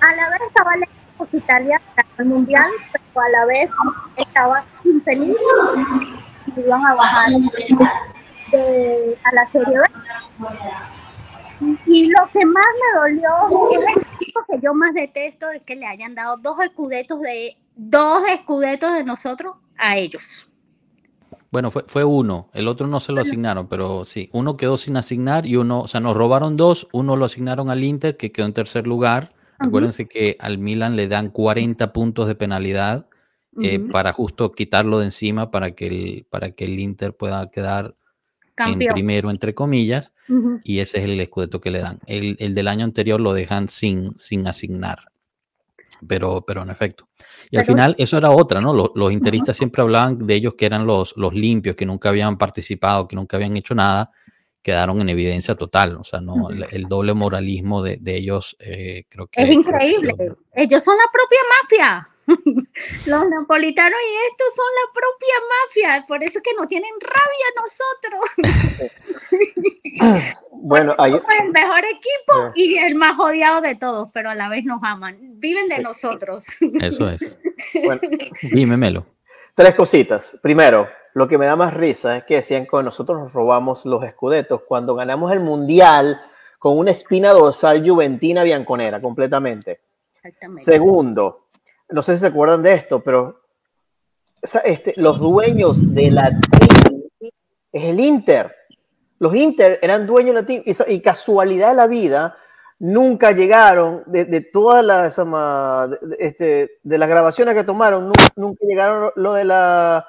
A la vez estaba lejos Italia al mundial, pero a la vez estaba infeliz y iban a bajar de, a la Serie B. Y lo que más me dolió es el equipo que yo más detesto es que le hayan dado dos escudetos de dos escudetos de nosotros a ellos. Bueno, fue, fue uno, el otro no se lo asignaron, pero sí, uno quedó sin asignar y uno, o sea, nos robaron dos, uno lo asignaron al Inter, que quedó en tercer lugar. Uh -huh. Acuérdense que al Milan le dan 40 puntos de penalidad eh, uh -huh. para justo quitarlo de encima para que el, para que el Inter pueda quedar Campeón. en primero, entre comillas, uh -huh. y ese es el escudeto que le dan. El, el, del año anterior lo dejan sin, sin asignar, pero, pero en efecto. Y pero, al final eso era otra, ¿no? Los, los interistas uh -huh. siempre hablaban de ellos que eran los, los limpios, que nunca habían participado, que nunca habían hecho nada, quedaron en evidencia total. O sea, no, el, el, doble moralismo de, de ellos eh, creo que... Es increíble. Que, ellos son la propia mafia. <laughs> Los napolitanos y estos son la propia mafia, por eso que no tienen rabia nosotros. <laughs> Bueno, Somos ahí, el mejor equipo y el más odiado de todos, pero a la vez nos aman. Viven de nosotros. Eso es. bueno, Dime, Melo. tres cositas. Primero, lo que me da más risa es que decían que nosotros nos robamos los escudetos cuando ganamos el mundial con una espina dorsal juventina bianconera completamente. Exactamente. Segundo, no sé si se acuerdan de esto, pero este, los dueños de la es el Inter. Los Inter eran dueños de y, casualidad de la vida nunca llegaron de, de todas las de, este, de las grabaciones que tomaron, nu- nunca, llegaron lo de la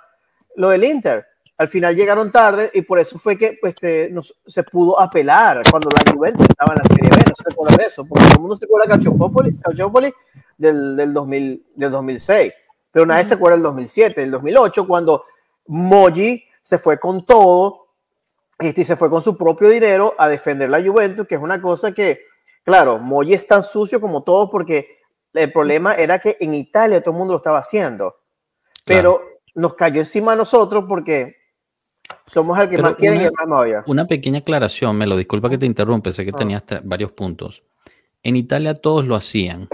lo del Inter. Al final llegaron tarde y por eso fue que pues, este, se pudo apelar cuando la Juventus estaba en la Serie B. No se recuerda de eso, porque todo el mundo se acuerda Calciopoli, Calciopoli del, del, 2000, del 2006, pero nadie se acuerda del 2007, del 2008, cuando Moji se fue con todo este, y se fue con su propio dinero a defender la Juventus, que es una cosa que, claro, Moji es tan sucio como todo porque el problema era que en Italia todo el mundo lo estaba haciendo, pero nos cayó encima a nosotros porque somos el que Pero más y el más me odia. Una pequeña aclaración, Melo, disculpa que te interrumpe, sé que Ah. tenías varios puntos. En Italia todos lo hacían,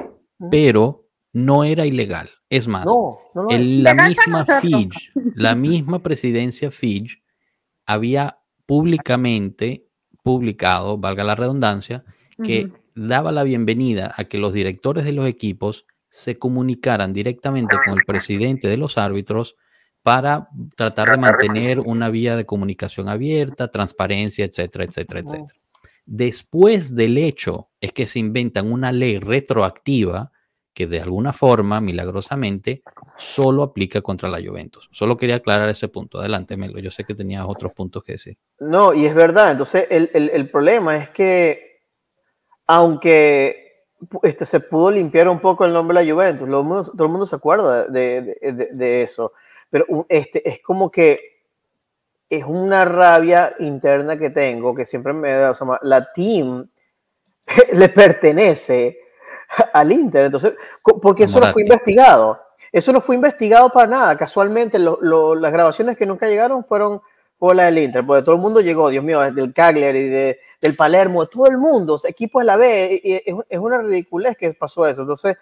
pero no era ilegal. Es más, No, no, no. es. el- la misma. Fitch, la <laughs> misma presidencia Fitch había públicamente publicado, valga la redundancia, que daba la bienvenida a que los directores de los equipos se comunicaran directamente con el presidente de los árbitros para tratar de mantener una vía de comunicación abierta, transparencia, etcétera, etcétera, etcétera. Después del hecho es que se inventan una ley retroactiva que de alguna forma, milagrosamente, solo aplica contra la Juventus. Solo quería aclarar ese punto. Adelante, Melo. Yo sé que tenías otros puntos que decir. No, y es verdad. Entonces, el, el- problema es que, aunque este, se pudo limpiar un poco el nombre de la Juventus, todo el mundo, se acuerda de, de- eso, pero este, es como que es una rabia interna que tengo, que siempre me da, o la team <laughs> le pertenece <laughs> al Inter, entonces, porque eso no fue investigado. Eso no fue investigado para nada. Casualmente, lo- lo- las grabaciones que nunca llegaron fueron por la del Inter, porque todo el mundo llegó, Dios mío, del Cagliari, de, del Palermo, todo el mundo, equipos de la B, y- es, es una ridiculez que pasó eso. Entonces,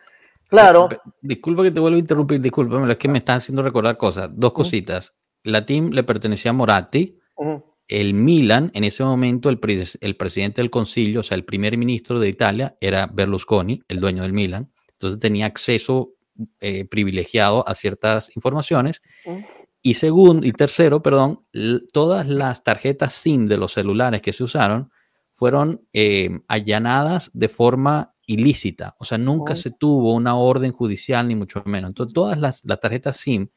claro, Disculpa que te vuelvo a interrumpir, discúlpame, es que me estás haciendo recordar cosas. Dos cositas. La team le pertenecía a Moratti. El Milan, en ese momento, el, el presidente del concilio, o sea, el primer ministro de Italia, era Berlusconi, el dueño del Milan. Entonces tenía acceso eh, privilegiado a ciertas informaciones. Y segundo, y tercero, perdón, todas las tarjetas SIM de los celulares que se usaron fueron eh, allanadas de forma ilícita. O sea, nunca Oh. se tuvo una orden judicial, ni mucho menos. Entonces, todas las, las tarjetas SIM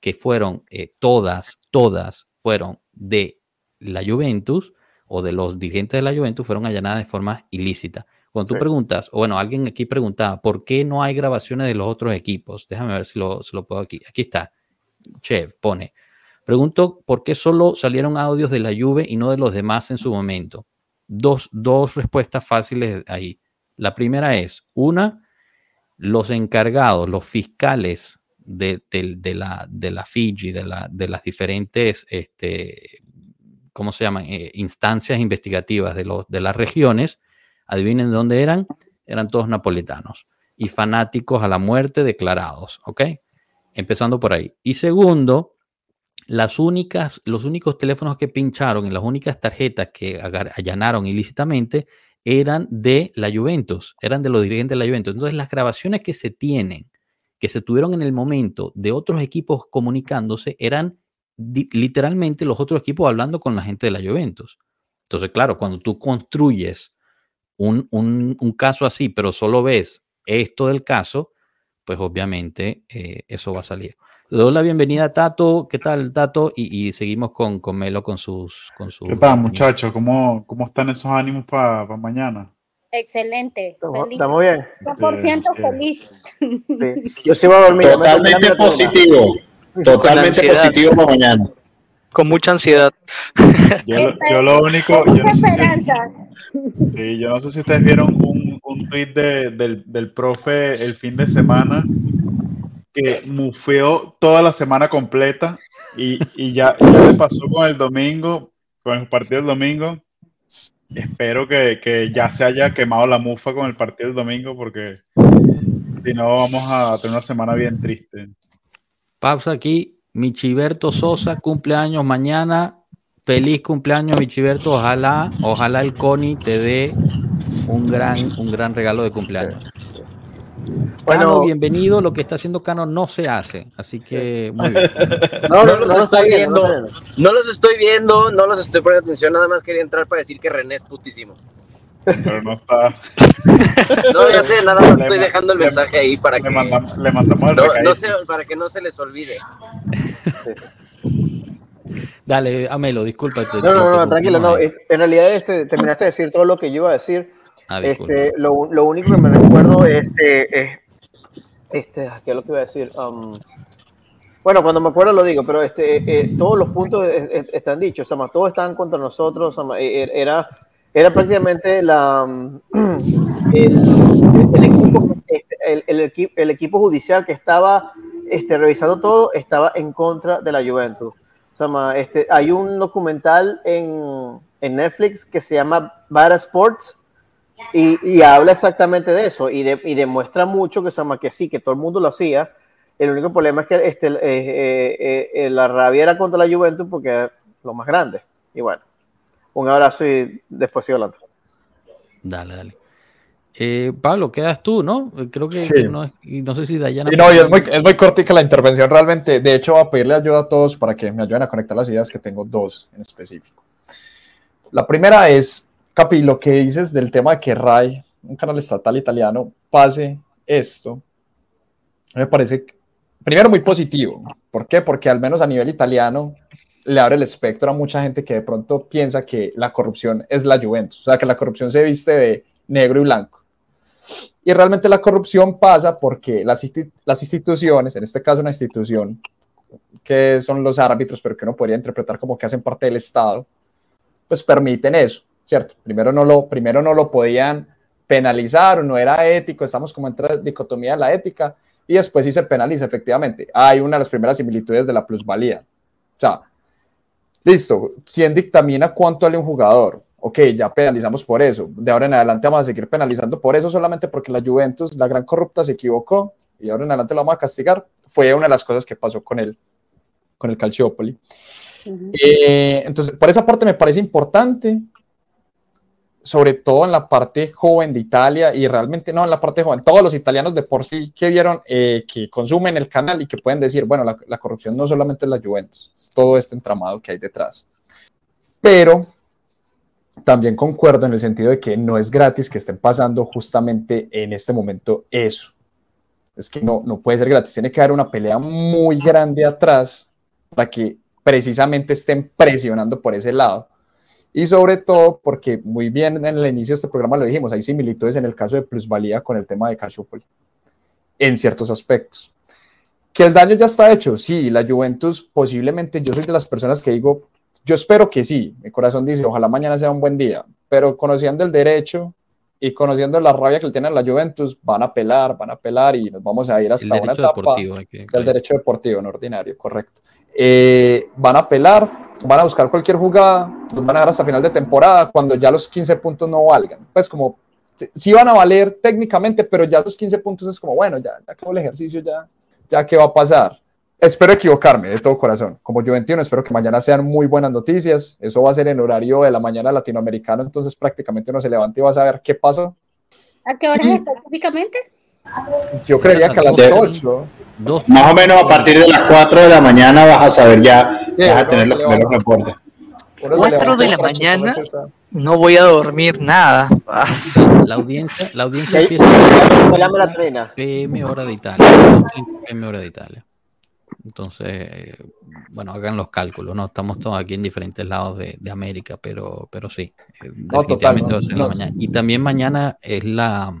que fueron, eh, todas, todas fueron de la Juventus o de los dirigentes de la Juventus, fueron allanadas de forma ilícita. Cuando tú Sí. preguntas, o bueno, alguien aquí preguntaba, ¿por qué no hay grabaciones de los otros equipos? Déjame ver si lo, si lo puedo aquí. Aquí está. Chef pone. Pregunto por qué solo salieron audios de la Juve y no de los demás en su momento. Dos, dos respuestas fáciles ahí. La primera es, una, los encargados, los fiscales de, de- de la, de la Fiji, de, la, de las diferentes, este, ¿cómo se llaman? Eh, instancias investigativas de, los, de las regiones, adivinen de dónde eran, eran todos napolitanos y fanáticos a la muerte declarados, ¿ok? Empezando por ahí. Y segundo, las únicas, los únicos teléfonos que pincharon y las únicas tarjetas que allanaron ilícitamente eran de la Juventus, eran de los dirigentes de la Juventus. Entonces, las grabaciones que se tienen, que se tuvieron en el momento de otros equipos comunicándose, eran literalmente los otros equipos hablando con la gente de la Juventus. Entonces, claro, cuando tú construyes un, un- un caso así, pero solo ves esto del caso, pues obviamente eh, eso va a salir. Le doy la bienvenida a Tato. ¿Qué tal, Tato? Y, y seguimos con, con Melo con sus. Con sus ¿Qué tal, muchachos? ¿Cómo, cómo están esos ánimos para mañana? Excelente. estamos, bien. 100% Sí, sí. feliz. Sí. <laughs> Yo sí voy a dormir. Totalmente me- positivo. Totalmente positivo para mañana. Con mucha ansiedad. <laughs> Yo, lo- yo lo único, yo no, sé esperanza. si, sí, yo no sé si ustedes vieron un, un tweet de- del, del profe el fin de semana que mufeó toda la semana completa y, y ya, ya le pasó con el domingo, con el partido del domingo. Espero que, que ya se haya quemado la mufa con el partido del domingo porque si no vamos a tener una semana bien triste. Pausa aquí. Michiberto Sosa, cumpleaños mañana. Feliz cumpleaños, Michiberto. Ojalá, ojalá el Coni te dé un gran, un gran regalo de cumpleaños. Cano, bienvenido. Lo que está haciendo Cano no se hace. Así que muy bien. <laughs> No, No los lo estoy viendo. No los estoy viendo, no los estoy poniendo atención, nada más quería entrar para decir que René es putísimo. Pero no está. No, ya sé, nada más Le estoy dejando el le- mensaje ahí para Le que mandamos, le mandamos el no, no sé, para que no se les olvide. <laughs> Dale, Amelo, disculpa. te- No, no, no, tranquilo, no. En realidad este, terminaste de decir todo lo que yo iba a decir. Ah. Este, lo, lo único que me recuerdo es, este, ¿qué es lo que iba a decir? Um, bueno, cuando me acuerdo lo digo, pero este, eh, todos los puntos eh, eh, están dichos, o sea, todos estaban contra nosotros, o sea, eh, era, era prácticamente la, <clears throat> um, el, equipo, este, el, el equi- el equipo judicial que estaba este, revisando todo estaba en contra de la Juventus. O sea, este, hay un documental en, Netflix que se llama Bad Sports y, habla exactamente de eso y, de- y demuestra mucho que, se llama, que sí, que todo el mundo lo hacía. El único problema es que este, eh, eh, eh, la rabia era contra la Juventus porque es lo más grande. Y bueno, un abrazo y después sigo hablando. Dale, dale. Eh, Pablo, quedas tú, ¿no? Eh, Creo que, Sí. que no, no sé si Dayana. Y no, y es muy, es muy cortica la intervención realmente. De hecho, voy a pedirle ayuda a todos para que me ayuden a conectar las ideas, que tengo dos en específico. La primera es, Capi, lo que dices del tema de que RAI, un canal estatal italiano, pase esto, me parece, primero, muy positivo. ¿Por qué? Porque al menos a nivel italiano le abre el espectro a mucha gente que de pronto piensa que la corrupción es la Juventus, o sea, que la corrupción se viste de negro y blanco. Y realmente la corrupción pasa porque las, las instituciones, en este caso una institución que son los árbitros, pero que uno podría interpretar como que hacen parte del Estado, pues permiten eso, ¿cierto? Primero no lo, primero no lo podían penalizar, no era ético, estamos como entre dicotomía de la ética, y después sí se penaliza, efectivamente. Hay una de las primeras similitudes de la plusvalía. O sea, listo, ¿quién dictamina cuánto vale un jugador? Ok, ya penalizamos por eso. De ahora en adelante vamos a seguir penalizando por eso solamente porque la Juventus, la gran corrupta, se equivocó y ahora en adelante lo vamos a castigar. Fue una de las cosas que pasó con él, con el Calciopoli. Eh, entonces, por esa parte me parece importante, sobre todo en la parte joven de Italia y realmente no en la parte joven, todos los italianos de por sí que vieron, eh, que consumen el canal y que pueden decir, bueno, la, corrupción no solamente es la Juventus, es todo este entramado que hay detrás. Pero también concuerdo en el sentido de que no es gratis que estén pasando justamente en este momento eso. Es que no, no puede ser gratis, tiene que haber una pelea muy grande atrás para que precisamente estén presionando por ese lado. Y sobre todo porque muy bien en el inicio de este programa lo dijimos, hay similitudes en el caso de plusvalía con el tema de Calciopoli, en ciertos aspectos. Que el daño ya está hecho, sí, la Juventus posiblemente, yo soy de las personas que digo, yo espero que sí, mi corazón dice, ojalá mañana sea un buen día, pero conociendo el derecho y conociendo la rabia que le tienen a la Juventus, van a apelar, van a apelar y nos vamos a ir hasta una etapa deportivo. del derecho deportivo, no ordinario, correcto. Eh, van a apelar, van a buscar cualquier jugada, van a dar hasta final de temporada cuando ya los 15 puntos no valgan. Pues como, sí- van a valer técnicamente, pero ya los 15 puntos es como, bueno, ya, ya acabó el ejercicio, ya, ya qué va a pasar. Espero equivocarme de todo corazón. Como Juventino, espero que mañana sean muy buenas noticias. Eso va a ser en horario de la mañana latinoamericano, entonces prácticamente uno se levanta y va a saber qué pasó. ¿A qué horas específicamente? Yo creería que a las Sí. 8. Dos, Más o menos a partir de las 4 de la mañana vas a saber ya, Sí, vas a tener los primeros reportes. uno se Cuatro levanta de la mañana. No voy a dormir nada. <laughs> La audiencia, <laughs> la audiencia Ahí- empieza llama la. PM hora de Italia. 2:30 PM hora de Italia. Entonces, eh, bueno, hagan los cálculos, ¿no? Estamos todos aquí en diferentes lados de, de América, pero, pero sí, eh, No, definitivamente total, no, va a ser en la no. mañana. Y también mañana es la,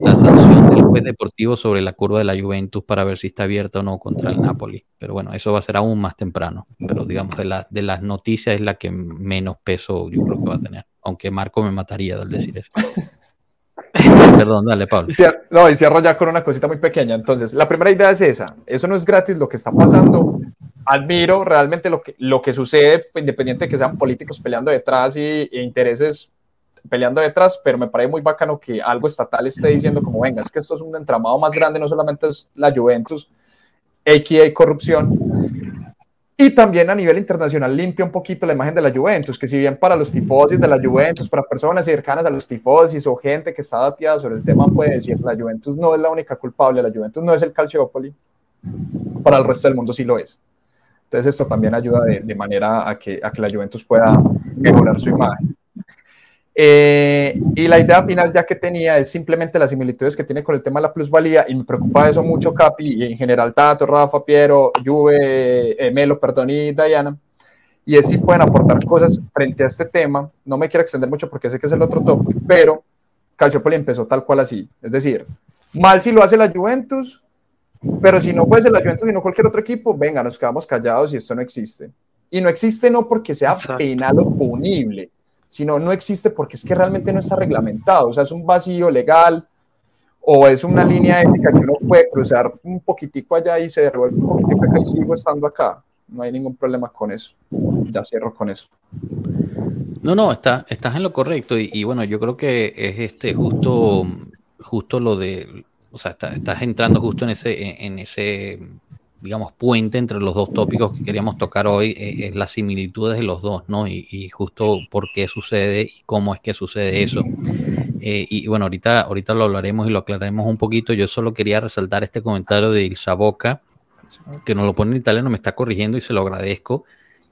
la sanción del juez deportivo sobre la curva de la Juventus para ver si está abierta o no contra el Napoli. Pero bueno, eso va a ser aún más temprano. Pero digamos, de, la- de las noticias es la que menos peso yo creo que va a tener. Aunque Marco me mataría al decir eso. <laughs> Perdón, dale, Pablo. Y cier- no, y cierro ya con una cosita muy pequeña. Entonces, la primera idea es esa. Eso no es gratis lo que está pasando. Admiro realmente lo que, lo que sucede, independiente de que sean políticos peleando detrás y, e intereses peleando detrás, pero me parece muy bacano que algo estatal esté diciendo como, venga, es que esto es un entramado más grande, no solamente es la Juventus, AKA corrupción, y también a nivel internacional limpia un poquito la imagen de la Juventus, que si bien para los tifosis de la Juventus, para personas cercanas a los tifosis o gente que está dateada sobre el tema puede decir, la Juventus no es la única culpable, la Juventus no es el Calciopoli, para el resto del mundo sí lo es. Entonces esto también ayuda de, de manera a que, a que la Juventus pueda mejorar su imagen. Eh, y la idea final ya que tenía es simplemente las similitudes que tiene con el tema de la plusvalía y me preocupa eso mucho Capi y en general Tato, Rafa, Piero, Juve, eh, Melo, perdón y Diana y es si pueden aportar cosas frente a este tema. No me quiero extender mucho porque sé que es el otro topic, pero Calciopoli empezó tal cual así. Es decir, mal si lo hace la Juventus, pero si no fuese la Juventus, sino cualquier otro equipo, venga, nos quedamos callados y esto no existe. Y no existe no porque sea Exacto. penal o punible, sino no existe porque es que realmente no está reglamentado. O sea, es un vacío legal o es una línea ética que uno puede cruzar un poquitico allá y se devuelve un poquitico acá y sigo estando acá. No hay ningún problema con eso. Ya cierro con eso. No, no, está, estás en lo correcto y, bueno, yo creo que es este justo, justo lo de, o sea, está- estás entrando justo en ese, en ese, digamos, puente entre los dos tópicos que queríamos tocar hoy, eh, es las similitudes de los dos, ¿no? Y, y justo por qué sucede y cómo es que sucede eso. Eh, y bueno, ahorita, ahorita lo hablaremos y lo aclararemos un poquito. Yo solo quería resaltar este comentario de Ilsa Boca, que nos lo pone en italiano, me está corrigiendo y se lo agradezco.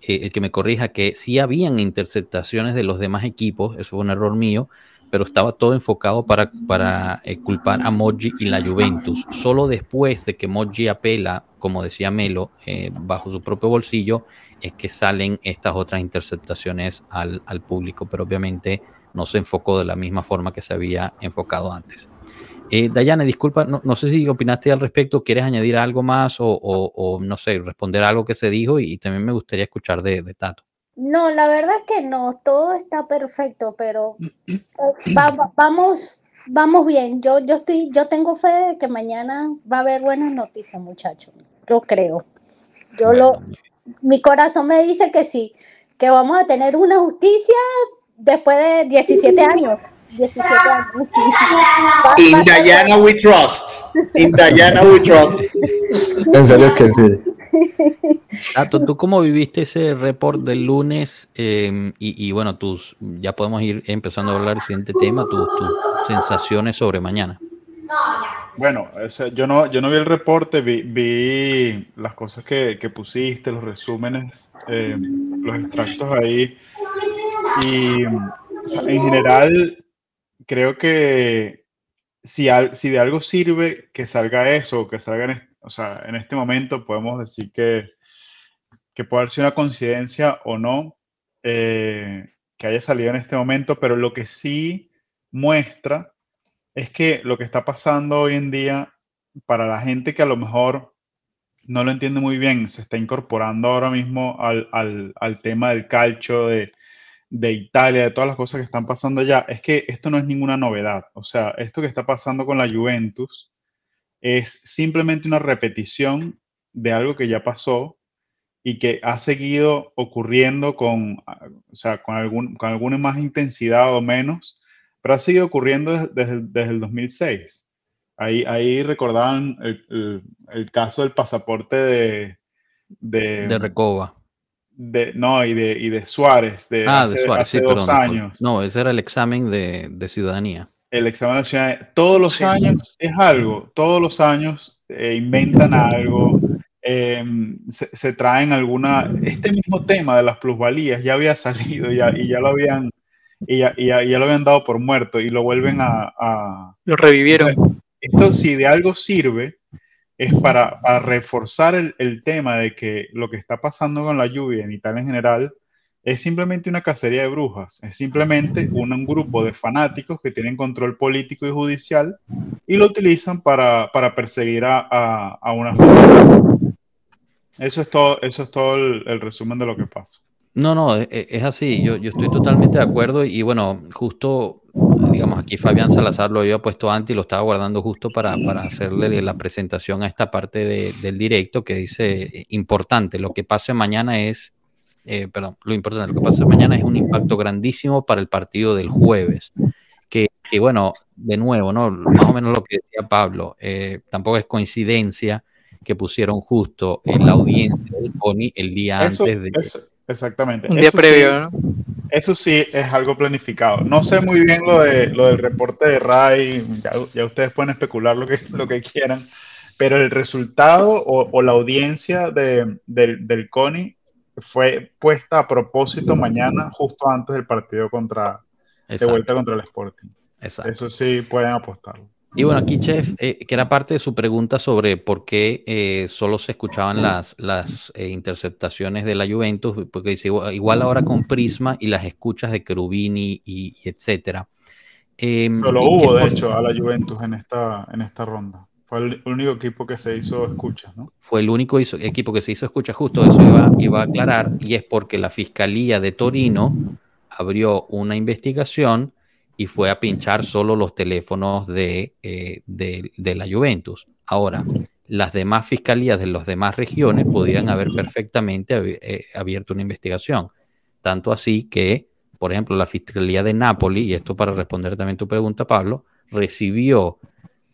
eh, el que me corrija que sí habían interceptaciones de los demás equipos, eso fue un error mío, pero estaba todo enfocado para, para eh, culpar a Moggi y la Juventus. Solo después de que Moggi apela, como decía Melo, eh, bajo su propio bolsillo, es que salen estas otras interceptaciones al, al público, pero obviamente no se enfocó de la misma forma que se había enfocado antes. Eh, Dayane, disculpa, no, no sé si opinaste al respecto, ¿quieres añadir algo más o, o- no sé, responder a algo que se dijo? Y, también me gustaría escuchar de, de Tato. No, la verdad es que no, todo está perfecto, pero eh, va- va- vamos, vamos bien. Yo, yo estoy, yo tengo fe de que mañana va a haber buenas noticias, muchachos. Yo creo. Yo lo, mi corazón me dice que sí, que vamos a tener una justicia después de 17 <laughs> años. 17 años. <laughs> In Diana we trust. In Diana we trust. En serio que sí. Tato, ¿tú cómo viviste ese report del lunes? Eh, y, y bueno, tus, ya podemos ir empezando a hablar del siguiente tema, tus, tus sensaciones sobre mañana. Bueno, yo no, yo no vi el reporte, vi, vi las cosas que, que pusiste, los resúmenes, eh, los extractos ahí. Y o sea, en general, creo que si, al- si de algo sirve que salga eso, que salga en, es- o sea, en este momento, podemos decir que, que puede haber sido una coincidencia o no eh, que haya salido en este momento, pero lo que sí muestra es que lo que está pasando hoy en día, para la gente que a lo mejor no lo entiende muy bien, se está incorporando ahora mismo al, al- al tema del calcio, de, de Italia, de todas las cosas que están pasando allá, es que esto no es ninguna novedad. O sea, esto que está pasando con la Juventus es simplemente una repetición de algo que ya pasó y que ha seguido ocurriendo con, ah, o sea, con, algún, con alguna más intensidad o menos, pero ha seguido ocurriendo des- desde, el- desde el 2006. Ahí, ahí recordaban el, el- el caso del pasaporte de, de, De Recoba. de- no, y de, y de Suárez, de Ah, hace, de Suárez, hace sí, dos perdón. años. No, ese era el examen de, de ciudadanía. El examen nacional, todos los Sí. años es algo, todos los años eh, inventan algo, eh, se, se traen alguna, este mismo tema de las plusvalías ya había salido ya, y ya lo habían, y ya, y ya- y ya lo habían dado por muerto y lo vuelven a, a- Lo revivieron. esto si de algo sirve es para, para reforzar el, el tema de que lo que está pasando con la lluvia en Italia en general es simplemente una cacería de brujas, es simplemente un, un grupo de fanáticos que tienen control político y judicial y lo utilizan para, para perseguir a, a, a una Eso es todo, eso es todo el, el resumen de lo que pasa. No, no, e- e- es así, yo, yo estoy totalmente de acuerdo y bueno, justo digamos, aquí Fabián Salazar lo había puesto antes y lo estaba guardando justo para, para hacerle la presentación a esta parte de- del directo que dice, eh, importante, lo que pase mañana es, eh, perdón, lo importante, lo que pase mañana es un impacto grandísimo para el partido del jueves. Que, que, bueno, de nuevo, ¿no? Más o menos lo que decía Pablo, eh, tampoco es coincidencia que pusieron justo en la audiencia del Pony el día Eso, antes de... eso- exactamente. Un día Eso previo, sí- ¿no? Eso sí es algo planificado. No sé muy bien lo, de, lo del reporte de RAI, ya, ya ustedes pueden especular lo que, lo que quieran, pero el resultado o, o la audiencia de- del, del CONI fue puesta a propósito mañana, justo antes del partido contra, de vuelta contra el Sporting. exacto. Eso sí pueden apostarlo. Y bueno, aquí, Chef, eh, que era parte de su pregunta sobre por qué eh, solo se escuchaban las, las eh, interceptaciones de la Juventus, porque dice, igual, igual ahora con Prisma y las escuchas de Cherubini y, y etcétera. Em, Solo y que hubo, de hecho, a la Juventus en esta, en esta ronda. Fue el único equipo que se hizo escuchas, ¿no? fue el único equipo que se hizo escucha justo eso iba, a aclarar y es porque la fiscalía de Torino abrió una investigación y fue a pinchar solo los teléfonos de, eh, de, de la Juventus. Ahora, las demás fiscalías de las demás regiones podían haber perfectamente eh, abierto una investigación. Tanto así que, por ejemplo, la Fiscalía de Nápoli, y esto para responder también tu pregunta, Pablo, recibió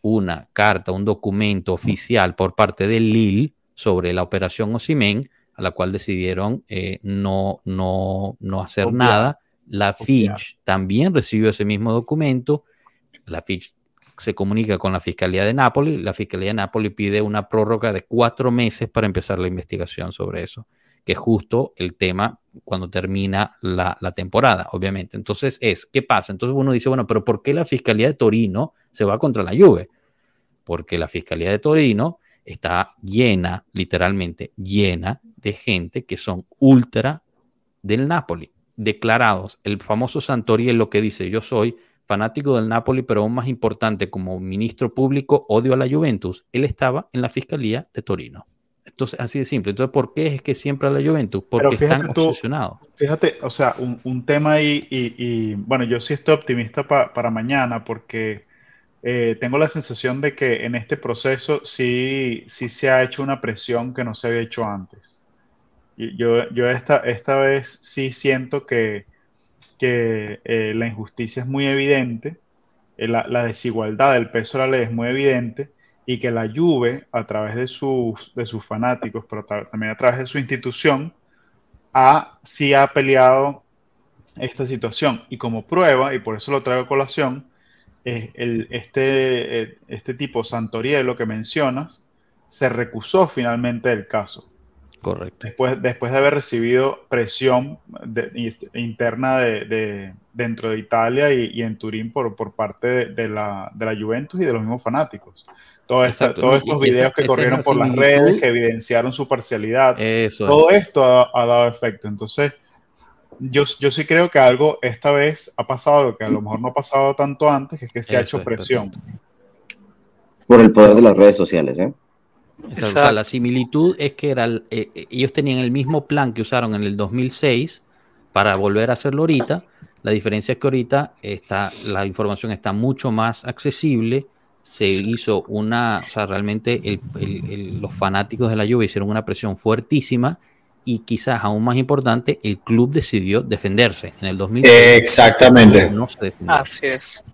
una carta, un documento oficial por parte del Lille sobre la operación Osimen, a la cual decidieron eh, no, no, no hacer Obviar. nada. La Obviar. Fitch también recibió ese mismo documento. La Fitch se comunica con la Fiscalía de Nápoles. La Fiscalía de Nápoles pide una prórroga de cuatro meses para empezar la investigación sobre eso, que es justo el tema cuando termina la, temporada, obviamente. Entonces es, ¿qué pasa? Entonces uno dice, bueno, pero ¿por qué la Fiscalía de Torino se va contra la Juve? Porque la Fiscalía de Torino está llena, literalmente llena de gente que son ultra del Napoli, declarados. El famoso Santori es lo que dice, yo soy fanático del Napoli, pero aún más importante, como ministro público, odio a la Juventus. Él estaba en la Fiscalía de Torino. Entonces, así de simple. Entonces, ¿por qué es que siempre a la Juventus? Porque están tú- obsesionados. Fíjate, o sea, un, un tema ahí, y, y, bueno, yo sí estoy optimista pa- para mañana porque eh, tengo la sensación de que en este proceso sí, sí se ha hecho una presión que no se había hecho antes. Y yo, yo esta, esta vez sí siento que, que eh, la injusticia es muy evidente, eh, la, la desigualdad del peso de la ley es muy evidente y que la Juve, a través de sus, de sus fanáticos, pero ta- también a través de su institución, ha, sí ha peleado esta situación. Y como prueba, y por eso lo traigo a colación, es el, este, eh, este tipo Santoriello que mencionas se recusó finalmente del caso. Correcto. Después, después de haber recibido presión de- interna de, de- dentro de Italia y, y en Turín por, por parte la, de la Juventus y de los mismos fanáticos. Todo esta- Exacto, todos ¿no? estos esa- videos que corrieron por las redes que evidenciaron su parcialidad. Eso es. Todo esto ha, ha dado efecto. Entonces, yo, yo sí creo que algo esta vez ha pasado, lo que a lo mejor no ha pasado tanto antes, que es que se ha hecho es, presión. Por el poder de las redes sociales, ¿eh? Exacto. O sea, Exacto. la similitud es que era eh, eh, ellos tenían el mismo plan que usaron en el 2006 para volver a hacerlo ahorita. La diferencia es que ahorita está, la información está mucho más accesible. Se hizo una, o sea, realmente el- el- el- los fanáticos de la Juve hicieron una presión fuertísima y quizás aún más importante, el club decidió defenderse. En el 2006 Exactamente. no se defendió. Así es.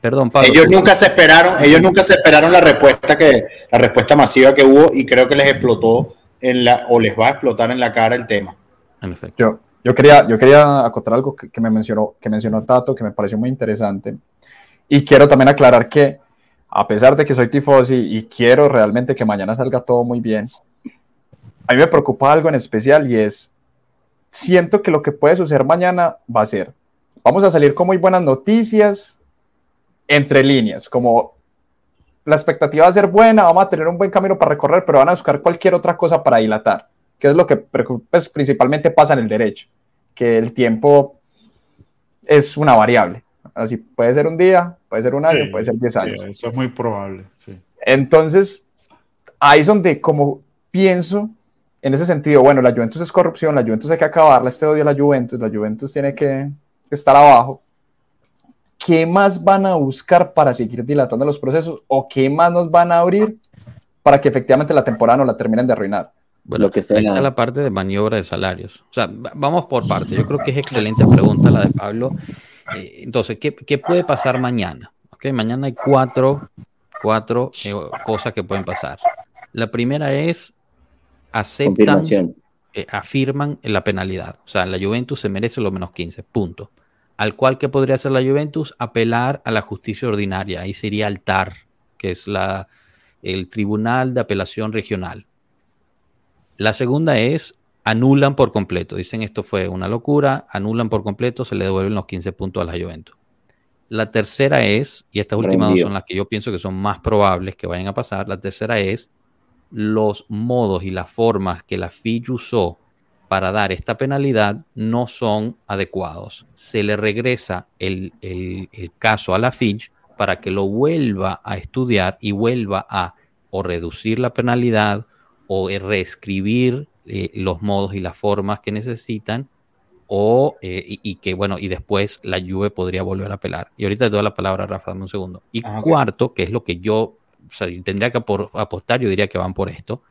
Perdón, Pablo. Ellos nunca se esperaron, ellos nunca se esperaron la respuesta que, la respuesta masiva que hubo y creo que les explotó en la, o les va a explotar en la cara el tema. En efecto. Yo, yo, quería, yo quería acotar algo que, que me mencionó, que mencionó Tato, que me pareció muy interesante. Y quiero también aclarar que, a pesar de que soy tifosi y quiero realmente que mañana salga todo muy bien, a mí me preocupa algo en especial y es, siento que lo que puede suceder mañana va a ser, vamos a salir con muy buenas noticias entre líneas, como la expectativa va a ser buena, vamos a tener un buen camino para recorrer, pero van a buscar cualquier otra cosa para dilatar que es lo que pues, principalmente pasa en el derecho, que el tiempo es una variable. Así puede ser un día, puede ser un año, Sí, puede ser 10 sí, años. eso es muy probable. sí. Entonces, ahí es donde como pienso en ese sentido, bueno, la Juventus es corrupción, la Juventus hay que acabarla, este odio a la Juventus, la Juventus tiene que estar abajo. ¿qué más van a buscar para seguir dilatando los procesos o qué más nos van a abrir para que efectivamente la temporada no la terminen de arruinar? Bueno, Lo que sea. ahí está la parte de maniobra de salarios. O sea, va- vamos por parte. Yo creo que es excelente pregunta la de Pablo. Eh, entonces, ¿qué, qué puede pasar mañana? Ok, mañana hay cuatro, cuatro eh, cosas que pueden pasar. La primera es aceptan, eh, afirman la penalidad. O sea, la Juventus se merece lo menos 15, punto. Al cual que podría hacer la Juventus apelar a la justicia ordinaria. Ahí sería el TAR, que es la, el Tribunal de Apelación Regional. La segunda es anulan por completo. Dicen esto fue una locura, anulan por completo, se le devuelven los 15 puntos a la Juventus. La tercera es, y estas últimas dos son las que yo pienso que son más probables que vayan a pasar, la tercera es los modos y las formas que la FIJ usó para dar esta penalidad no son adecuados. Se le regresa el, el- el caso a la FIJ para que lo vuelva a estudiar y vuelva a o reducir la penalidad o eh, reescribir eh, los modos y las formas que necesitan o eh, y, y que bueno y después la Juve podría volver a apelar y ahorita te doy la palabra Rafa dame un segundo. Y Ah, cuarto que es lo que yo o sea, tendría que apor- apostar yo diría que van por esto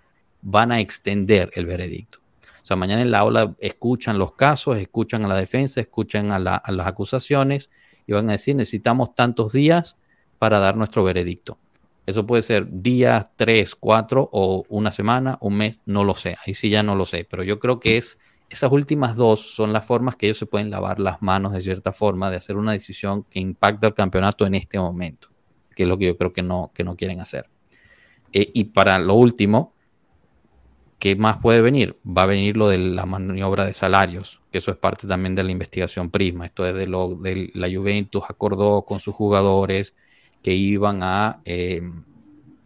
van a extender el veredicto. O sea mañana en la aula escuchan los casos escuchan a la defensa escuchan a, la- a las acusaciones y van a decir necesitamos tantos días para dar nuestro veredicto eso puede ser días, tres, cuatro o una semana, un mes, no lo sé. Ahí sí ya no lo sé. Pero yo creo que es esas últimas dos son las formas que ellos se pueden lavar las manos de cierta forma de hacer una decisión que impacta al campeonato en este momento, que es lo que yo creo que no, que no quieren hacer. Eh, y para lo último, ¿qué más puede venir? Va a venir lo de la maniobra de salarios, que eso es parte también de la investigación Prisma. Esto es de lo de la Juventus acordó con sus jugadores que iban a eh,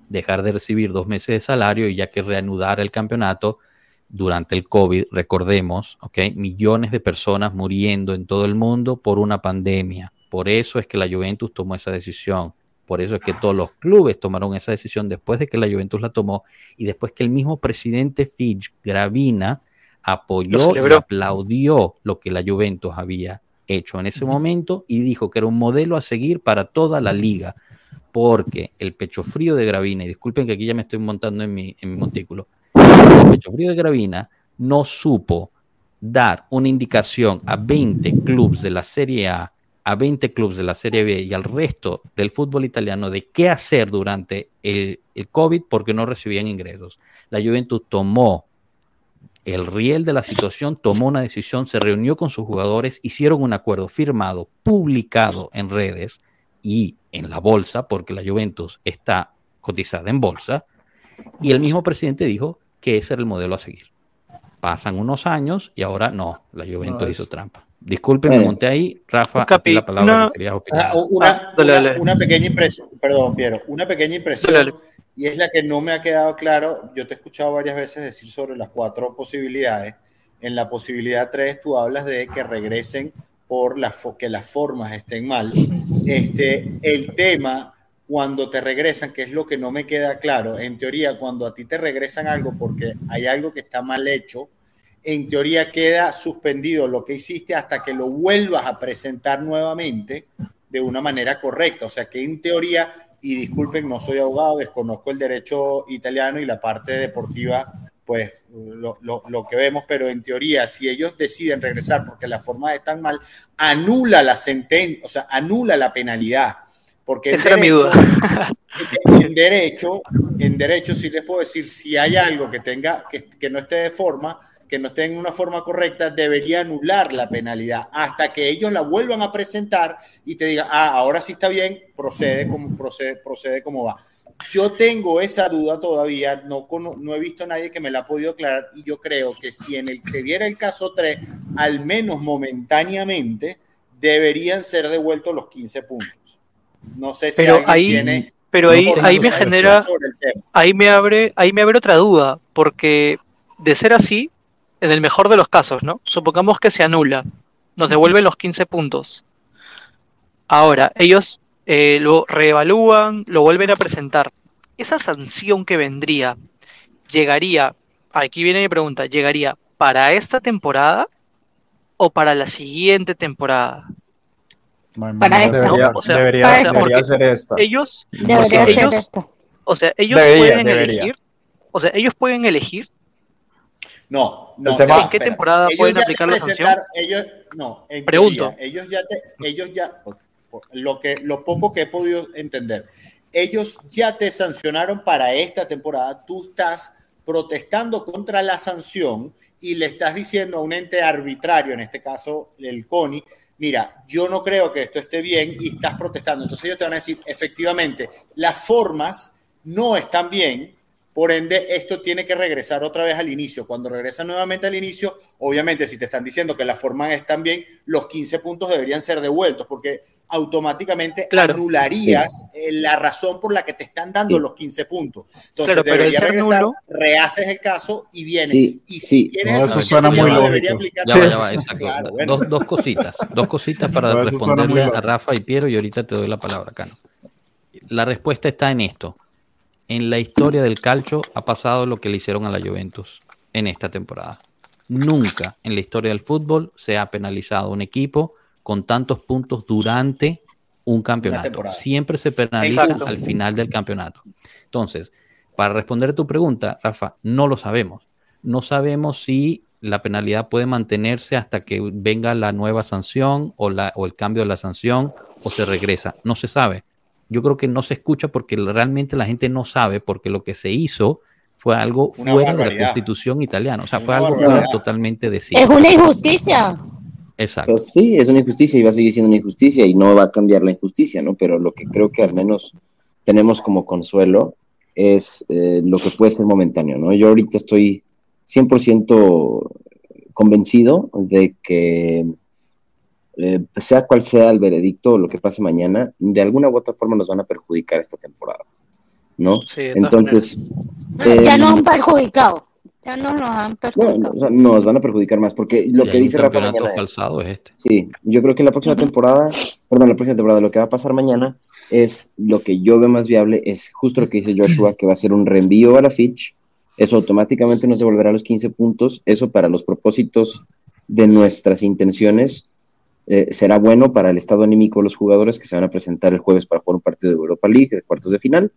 dejar de recibir dos meses de salario y ya que reanudar el campeonato durante el COVID, recordemos, ¿ok? millones de personas muriendo en todo el mundo por una pandemia. Por eso es que la Juventus tomó esa decisión. Por eso es que todos los clubes tomaron esa decisión después de que la Juventus la tomó y después que el mismo presidente Fitch Gravina apoyó y aplaudió lo que la Juventus había hecho en ese momento y dijo que era un modelo a seguir para toda la liga porque el pecho frío de Gravina, y disculpen que aquí ya me estoy montando en mi, en mi montículo, el pecho frío de Gravina no supo dar una indicación a 20 clubes de la Serie A, a 20 clubes de la Serie B y al resto del fútbol italiano de qué hacer durante el, el COVID porque no recibían ingresos. La Juventus tomó el riel de la situación, tomó una decisión, se reunió con sus jugadores, hicieron un acuerdo firmado, publicado en redes y en la bolsa, porque la Juventus está cotizada en bolsa, y el mismo presidente dijo que ese era el modelo a seguir. Pasan unos años y ahora no, la Juventus No, hizo trampa. Disculpen, me monté ahí. Rafa, a ti Capi, la palabra una- que querías opinar. Ah, una, Ah, una- pequeña impresión, perdón, Piero, una pequeña impresión. Y es la que no me ha quedado claro. Yo te he escuchado varias veces decir sobre las cuatro posibilidades. En la posibilidad 3, tú hablas de que regresen por la que las formas estén mal. Este, el tema, cuando te regresan, que es lo que no me queda claro, en teoría, cuando a ti te regresan algo porque hay algo que está mal hecho, en teoría queda suspendido lo que hiciste hasta que lo vuelvas a presentar nuevamente de una manera correcta. O sea que en teoría, y disculpen, no soy abogado, desconozco el derecho italiano y la parte deportiva, pues lo, lo- lo que vemos, pero en teoría, si ellos deciden regresar porque las formas están mal, anula la sentencia, o sea, anula la penalidad. Porque Esa era mi duda. <laughs> en derecho, en derecho sí les puedo decir, si hay algo que tenga, que, que no esté de forma, que no esté en una forma correcta, debería anular la penalidad hasta que ellos la vuelvan a presentar y te digan, ah, ahora sí está bien, procede como, procede, procede como va. Yo tengo esa duda todavía, no, no he visto a nadie que me la ha podido aclarar y yo creo que si en el, se diera el caso 3, al menos momentáneamente, deberían ser devueltos los 15 puntos. No sé si Pero ahí, tiene pero ahí, ahí me genera, ahí me abre, ahí me abre otra duda, porque de ser así, en el mejor de los casos, ¿no? Supongamos que se anula, nos devuelven los 15 puntos. Ahora, ellos eh, lo reevalúan, lo vuelven a presentar. Esa sanción que vendría, llegaría, aquí viene mi pregunta, ¿llegaría para esta temporada o para la siguiente temporada? Para esto. Debería, O sea, debería, o sea, debería porque ser esta. Ellos, Debería porque ser ellos, esto. o sea, ellos Debería, pueden debería. elegir, o sea, ellos pueden elegir No, no. Tema- ¿En qué espera. temporada Ellos pueden aplicar la presentaron- Ellos, no, en Pregunto. teoría, ellos ya, te- ellos ya, lo que, lo poco que he podido entender, ellos ya te sancionaron para esta temporada. Tú estás protestando contra la sanción y le estás diciendo a un ente arbitrario, en este caso el CONI, mira, yo no creo que esto esté bien y estás protestando. Entonces ellos te van a decir, efectivamente, las formas no están bien, por ende, esto tiene que regresar otra vez al inicio. Cuando regresa nuevamente al inicio, obviamente, si te están diciendo que las formas están bien, los 15 puntos deberían ser devueltos, porque automáticamente Claro. anularías eh, la razón por la que te están dando Sí. los 15 puntos. Entonces, Claro, debería regresar, nulo- rehaces el caso y viene. Sí, y si sí. tienes No, eso suena muy lógico. aplicar- Ya va, ya va, exacto. Claro, bueno. dos, dos cositas, dos cositas <laughs> para No, responderle a. Rafa y Piero y ahorita te doy la palabra, Cano. La respuesta está en esto. En la historia del calcio ha pasado lo que le hicieron a la Juventus en esta temporada. Nunca en la historia del fútbol se ha penalizado un equipo con tantos puntos durante un campeonato. Siempre se penaliza Exacto. al final del campeonato. Entonces, para responder tu pregunta, Rafa, no lo sabemos. No sabemos si la penalidad puede mantenerse hasta que venga la nueva sanción o, la, o el cambio de la sanción o se regresa. No se sabe. Yo creo que no se escucha porque realmente la gente no sabe porque lo que se hizo fue algo Una fuera de la constitución italiana. O sea, Una fue algo barbaridad. fuera totalmente de sí. Es una injusticia. Exacto. Pues sí, es una injusticia y va a seguir siendo una injusticia y no va a cambiar la injusticia, ¿no? Pero lo que creo que al menos tenemos como consuelo es eh, lo que puede ser momentáneo, ¿no? Yo ahorita estoy 100% convencido de que eh, sea cual sea el veredicto o lo que pase mañana, de alguna u otra forma nos van a perjudicar esta temporada, ¿no? Sí, Entonces, ya eh, nos han perjudicado. Ya nos los han no, perjudicado. o sea, nos van a perjudicar más porque lo que dice Rafa mañana es, falsado es este. Sí, yo creo que la próxima temporada, perdón, la próxima temporada, lo que va a pasar mañana es lo que yo veo más viable, es justo lo que dice Joshua, que va a ser un reenvío a la Fitch, eso automáticamente nos devolverá los 15 puntos, eso para los propósitos de nuestras intenciones eh, será bueno para el estado anímico de los jugadores que se van a presentar el jueves para jugar un partido de Europa League, de cuartos de final.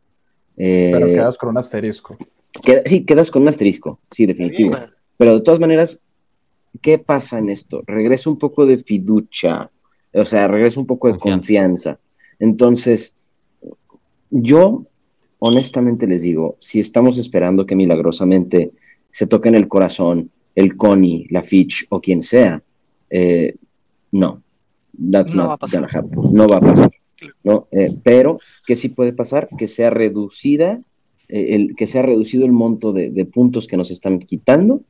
Eh, Pero quedas con un asterisco. queda- sí, quedas con un asterisco, sí, definitivo. Pero de todas maneras, ¿qué pasa en esto? Regresa un poco de fiducia, o sea, regresa un poco de Confianza. confianza. Entonces, yo honestamente les digo, si estamos esperando que milagrosamente se toquen el corazón el Connie, la Fitch o quien sea, eh, no, that's No not va a pasar. gonna happen. no va a pasar. ¿no? Eh, pero, ¿qué sí puede pasar? Que sea reducida, eh, el, que sea reducido el monto de, de puntos que nos están quitando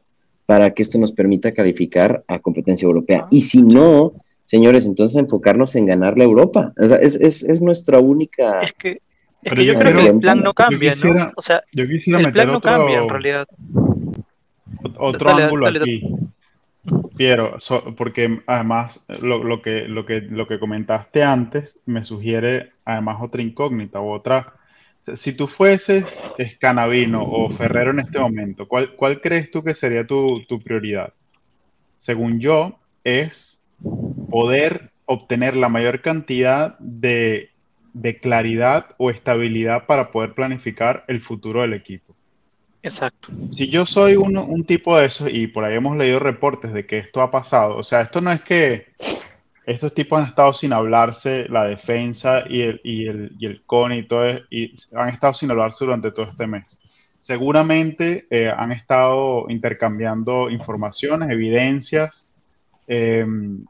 para que esto nos permita calificar a competencia europea. Ah. Y si no, señores, entonces enfocarnos en ganar la Europa. O sea, es, es, es nuestra única... es que, es Pero que yo, creo que el plan no cambia, quisiera- ¿no? O sea, Yo quisiera el meter plan no otro, cambia en realidad. otro Dale, ángulo dale, dale. Piero, so- porque además lo, lo que, lo, que, lo que comentaste antes me sugiere además otra incógnita o otra. Si tú fueses Escanavino o Ferrero en este momento, ¿cuál, cuál crees tú que sería tu, tu prioridad? Según yo, es poder obtener la mayor cantidad de, de claridad o estabilidad para poder planificar el futuro del equipo. Exacto. Si yo soy un, un tipo de esos, y por ahí hemos leído reportes de que esto ha pasado, o sea, esto no es que estos tipos han estado sin hablarse, la defensa y el, y el, y el CONI y todo, y han estado sin hablarse durante todo este mes. Seguramente eh, han estado intercambiando informaciones, evidencias, eh,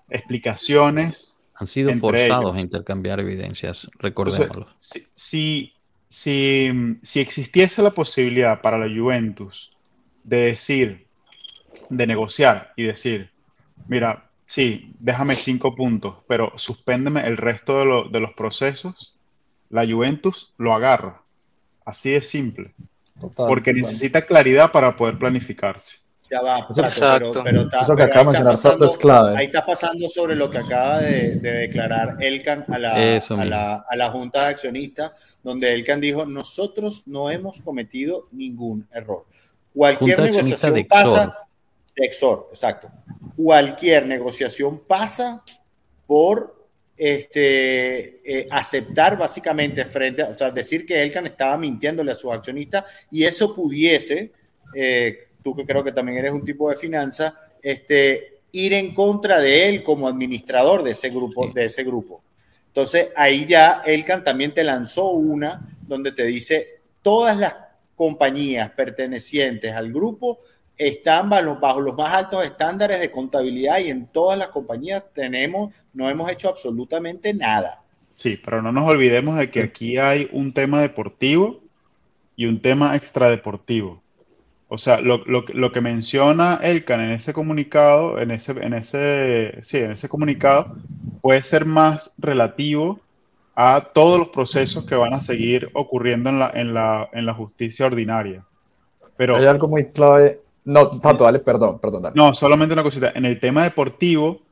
explicaciones. Han sido forzados ellos. a intercambiar evidencias, Entonces, recordémoslo. si, si, si, si existiese la posibilidad para la Juventus de decir, de negociar y decir, mira, sí, déjame cinco puntos, pero suspéndeme el resto de, lo- de los procesos, la Juventus lo agarra. Así de simple. Total, Porque total. necesita claridad para poder planificarse. Ya va, Exacto. pero, pero está- Eso que pero acaba de mencionar es pasando- clave. Ahí está pasando sobre lo que acaba de, de declarar Elkan a la, Eso a, la, a la Junta de Accionistas, donde Elkan dijo, nosotros no hemos cometido ningún error. Cualquier Junta negociación de Exor. pasa... de Exor, exacto. Cualquier negociación pasa por este, eh, aceptar básicamente frente, a, o sea, decir que Elkan estaba mintiéndole a sus accionistas y eso pudiese, eh, tú que creo que también eres un tipo de finanzas, este, ir en contra de él como administrador de ese grupo, Sí. de ese grupo. Entonces ahí ya Elkan también te lanzó una donde te dice todas las compañías pertenecientes al grupo están bajo los, bajo los más altos estándares de contabilidad y en todas las compañías tenemos, no hemos hecho absolutamente nada. Sí, pero no nos olvidemos de que aquí hay un tema deportivo y un tema extradeportivo. O sea, lo, lo- lo que menciona Elkan en ese comunicado, en ese, en ese, sí, en ese comunicado, puede ser más relativo a todos los procesos que van a seguir ocurriendo en la, en la, en la justicia ordinaria. Pero Hay algo muy clave. No, Tato, dale, perdón, perdón, dale. no, solamente una cosita. En el tema deportivo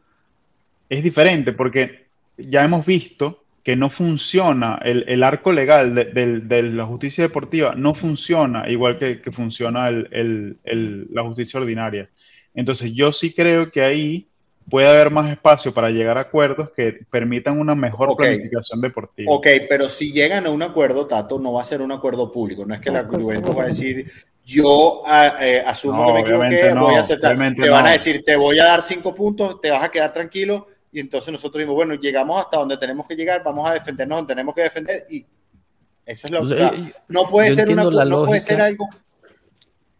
es diferente porque ya hemos visto que no funciona el, el arco legal de, del- de la justicia deportiva, no funciona igual que, que funciona el- el- el- la justicia ordinaria. Entonces yo sí creo que ahí puede haber más espacio para llegar a acuerdos que permitan una mejor planificación deportiva. Ok, pero si llegan a un acuerdo, Tato, no va a ser un acuerdo público. No es que la Juventus va a decir, yo ah, eh, asumo No, que me equivoqué, no, voy a aceptar. Te van no. a decir, te voy a dar cinco puntos, te vas a quedar tranquilo. Y entonces nosotros dijimos, bueno, llegamos hasta donde tenemos que llegar, vamos a defendernos donde tenemos que defender. Y eso es lo que. sea, o sea, no puede ser una, la no puede ser algo.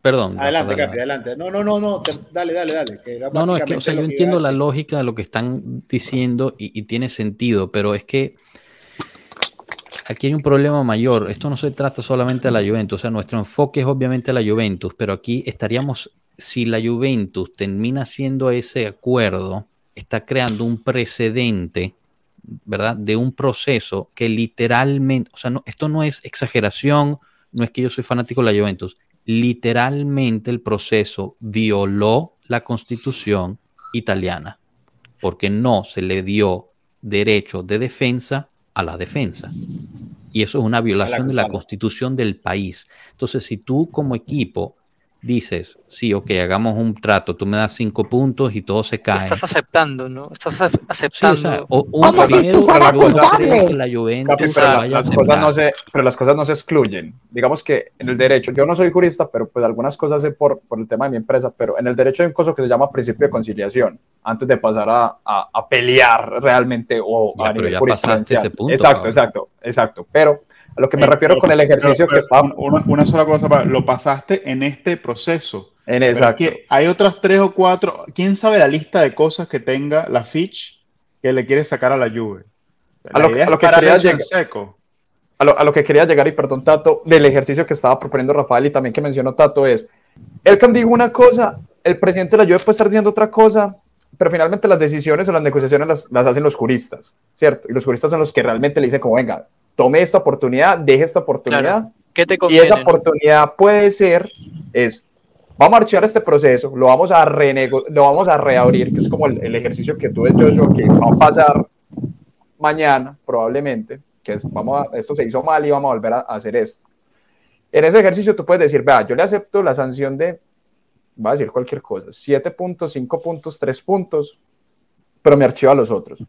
Perdón. Adelante. Capi, adelante. No, no, no, no. te- dale, dale, dale. que No, no, es que, o sea, yo que entiendo la lógica de lo que están diciendo y, y tiene sentido, pero es que aquí hay un problema mayor. Esto no se trata solamente de la Juventus, o sea, nuestro enfoque es obviamente la Juventus, pero aquí estaríamos, si la Juventus termina haciendo ese acuerdo, está creando un precedente, ¿verdad? De un proceso que literalmente, o sea, no, esto no es exageración, no es que yo soy fanático de la Juventus, literalmente el proceso violó la constitución italiana, porque no se le dio derecho de defensa a la defensa. Y eso es una violación de la constitución del país. Entonces, si tú como equipo dices, sí, ok, hagamos un trato, tú me das cinco puntos y todo se cae. Estás aceptando, ¿no? Estás ac- Sí, aceptando. o sea, o- un Como si tú fueras culpable. que la Juventus pero la- las cosas no se, pero las cosas no se excluyen. Digamos que en el derecho, yo no soy jurista, pero pues algunas cosas sé por, por el tema de mi empresa, pero en el derecho hay un cosa que se llama principio de conciliación, antes de pasar a, a- a pelear realmente o Ya, a pero nivel ya pasaste ese punto, Exacto, exacto, exacto. Pero a lo que me Eh, refiero pero- con el ejercicio pero- que Una, una sola cosa, lo pasaste en este proceso. en Pero es exacto. que hay otras tres o cuatro. ¿Quién sabe la lista de cosas que tenga la Fitch que le quiere sacar a la Juve? O sea, A la lo que- a lo quería llegar- seco. a lo, a lo que quería llegar, y perdón, Tato, del ejercicio que estaba proponiendo Rafael y también que mencionó Tato, es, el que dijo una cosa, el presidente de la Juve puede estar diciendo otra cosa, pero finalmente las decisiones o las negociaciones las, las hacen los juristas, ¿cierto? Y los juristas son los que realmente le dicen como, venga, tome esta oportunidad, deje esta oportunidad, Claro. ¿Qué te y conviene? esa no? oportunidad puede ser, es, vamos a archivar este proceso, lo vamos a renego lo vamos a reabrir, que es como el, el ejercicio que tú ves, Joshua, que va a pasar mañana, probablemente, que es, vamos a, esto se hizo mal y vamos a volver a, a hacer esto. En ese ejercicio tú puedes decir, vea, yo le acepto la sanción de, va a decir cualquier cosa, 7 puntos, 5 puntos, 3 puntos, pero me archiva los otros.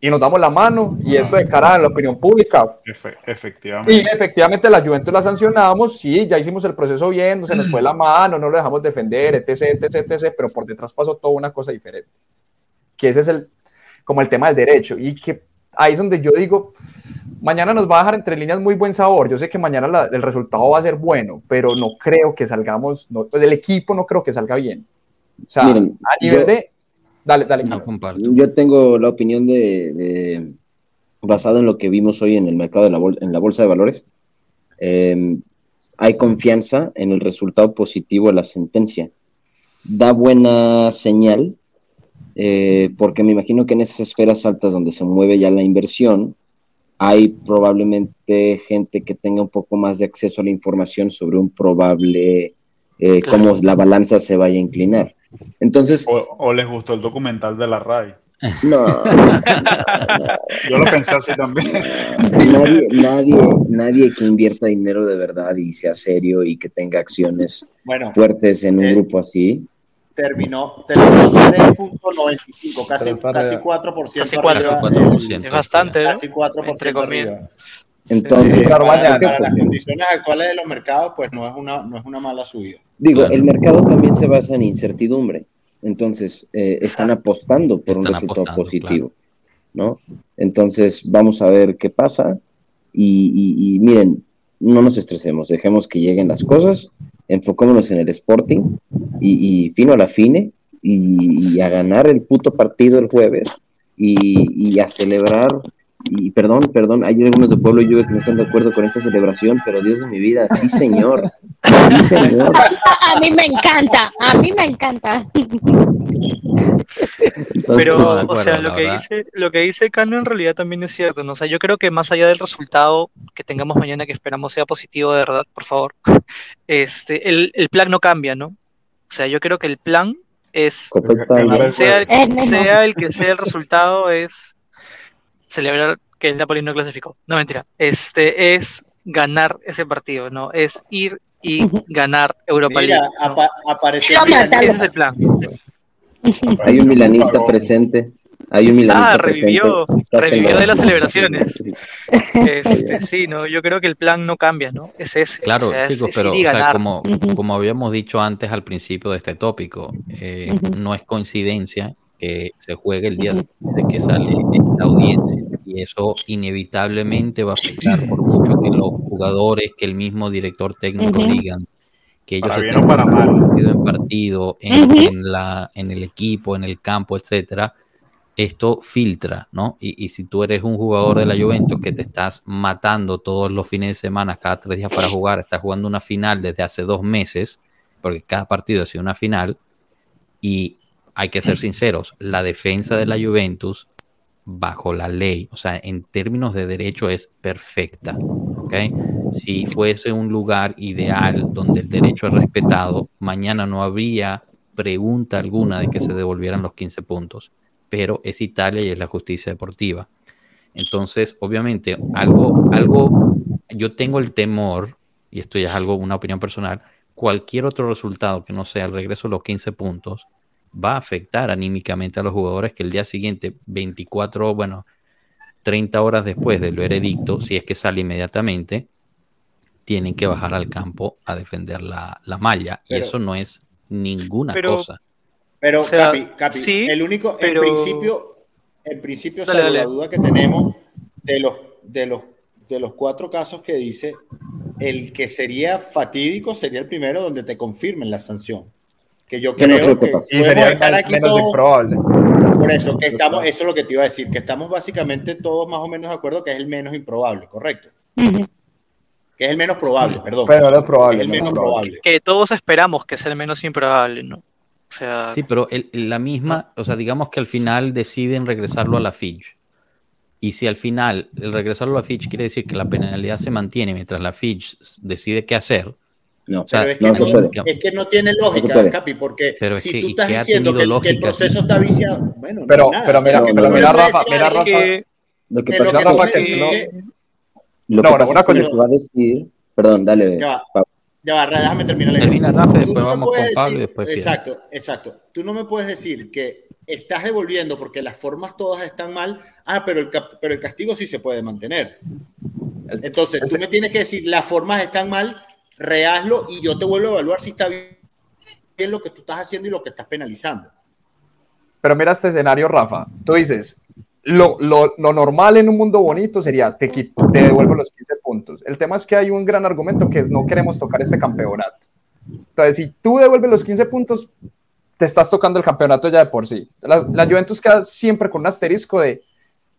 Y nos damos la mano, y esto de cara a la opinión pública, Efe- y efectivamente. efectivamente la Juventus la sancionamos, sí, ya hicimos el proceso bien, no se nos fue la mano, no lo dejamos defender, etc, etc, etc, pero por detrás pasó toda una cosa diferente. Que ese es el, como el tema del derecho, y que ahí es donde yo digo, mañana nos va a dejar entre líneas muy buen sabor, yo sé que mañana la- el resultado va a ser bueno, pero no creo que salgamos, no, pues el equipo no creo que salga bien. O sea, Miren, a nivel yo- de... Dale, dale. No comparto. Yo tengo la opinión de, de- basado en lo que vimos hoy en el mercado de la bol- en la bolsa de valores. Eh, hay confianza en el resultado positivo de la sentencia. Da buena señal, eh, porque me imagino que en esas esferas altas donde se mueve ya la inversión, hay probablemente gente que tenga un poco más de acceso a la información sobre un probable, eh, Claro. cómo la balanza se vaya a inclinar. Entonces, O, o les gustó el documental de la RAI. no, <laughs> Yo lo pensé así también. nadie, nadie, nadie que invierta dinero de verdad y sea serio y que tenga acciones Bueno, fuertes en un Eh, grupo así, terminó, terminó 3.95, casi, casi arriba. 4% Casi arriba, cuatro. Casi el- 4%. Es bastante, ¿no? casi 4% Entre comillas. arriba. Entonces, Eh, Claro, para, para las condiciones actuales de los mercados, pues no es una, no es una mala subida. digo, Claro. el mercado también se basa en incertidumbre. Entonces, eh, están apostando por un Están resultado apostando, positivo, ¿no? Entonces, vamos a ver qué pasa. Y, y- y miren, no nos estresemos, dejemos que lleguen las cosas, enfocémonos en el Sporting y, y fino a la fine y, y a ganar el puto partido el jueves y, y a celebrar. Y perdón, perdón, hay algunos de Pueblo Juve que no están de acuerdo con esta celebración, pero Dios de mi vida, sí señor, sí señor. A mí me encanta, a mí me encanta. Entonces, Pero, no, o sea, lo que dice, lo que dice Cano en realidad también es cierto, ¿no? O sea, yo creo que más allá del resultado que tengamos mañana, que esperamos sea positivo de verdad, por favor, <laughs> este, el, el plan no cambia, ¿no? O sea, yo creo que el plan es, el, sea el que sea el resultado, es celebrar que el Napoli no clasificó. No, mentira. Este, es ganar ese partido, ¿no? Es ir y ganar Europa Mira, League. ¿no? apa- apareció. Ese es el plan. Hay un milanista presente. Hay un milanista Ah, revivió, presente. Revivió de las celebraciones. Este, sí, no, yo creo que el plan no cambia, ¿no? Es ese. Claro, o sea, es- chicos, es pero o sea, como, habíamos dicho antes al principio de este tópico, eh, no es coincidencia que se juegue el día de que sale esta audiencia y eso inevitablemente va a afectar por mucho que los jugadores, que el mismo director técnico Ujú. digan que ellos Para bien estén para mal. partido en partido, en, Ujú. en la, en el equipo, en el campo, etcétera, esto filtra, ¿no? Y, y si tú eres un jugador de la Juventus que te estás matando todos los fines de semana, cada tres días para jugar, estás jugando una final desde hace dos meses, porque cada partido ha sido una final, y hay que ser sinceros, la defensa de la Juventus bajo la ley, o sea, en términos de derecho es perfecta, ¿ok? Si fuese un lugar ideal donde el derecho es respetado, mañana no habría pregunta alguna de que se devolvieran los 15 puntos, pero es Italia y es la justicia deportiva. Entonces, obviamente, algo, algo, yo tengo el temor, y esto ya es algo, una opinión personal, cualquier otro resultado que no sea el regreso de los 15 puntos va a afectar anímicamente a los jugadores que el día siguiente, 24, bueno, 30 horas después del veredicto, si es que sale inmediatamente, tienen que bajar al campo a defender la, la malla. y eso no es ninguna Pero- cosa. Pero, O sea, Capi, Capi, sí, el único, pero- en principio, en principio, dale. la duda que tenemos de los, de los, de los cuatro casos que dice, el que sería fatídico sería el primero donde te confirmen la sanción. Que yo no creo que que. Sí, sería aquí menos todos, improbable. por eso, que estamos, eso es lo que te iba a decir, que estamos básicamente todos más o menos de acuerdo que es el menos improbable, correcto. Que es el menos probable, perdón. Pero no es es probable. el menos probable. probable. Que todos esperamos que sea el menos improbable, ¿no? O sea, Sí, pero el- la misma, o sea, digamos que al final deciden regresarlo a la Fitch. Y si al final el regresarlo a la Fitch quiere decir que la penalidad se mantiene mientras la Fitch decide qué hacer, No, o sea, Pero es que, no no, se puede. es que no tiene lógica. Capi, porque Pero es si que- tú ¿y estás diciendo que, el- que el lógica? proceso está viciado, bueno, no Pero- nada. pero mira- pero mira, Rafa, mira, Rafa, que- Lo que pasa es que Rafa, no- lo No, que no, pasa una es que cosa- que va a decir, perdón, dale. Ya va. Ya va, déjame terminar termina Rafa después vamos con Pablo después. Exacto, exacto. Tú no me puedes decir que estás devolviendo porque las formas todas están mal. Ah, pero el, pero el castigo sí se puede mantener. Entonces, tú me tienes que decir, las formas están mal, rehazlo y yo te vuelvo a evaluar si está bien lo que tú estás haciendo y lo que estás penalizando. Pero mira este escenario, Rafa. Tú dices, lo, lo- lo normal en un mundo bonito sería, te, te devuelvo los 15 puntos. El tema es que hay un gran argumento que es, no queremos tocar este campeonato. Entonces, si tú devuelves los 15 puntos, te estás tocando el campeonato ya de por sí. La, la Juventus queda siempre con un asterisco de,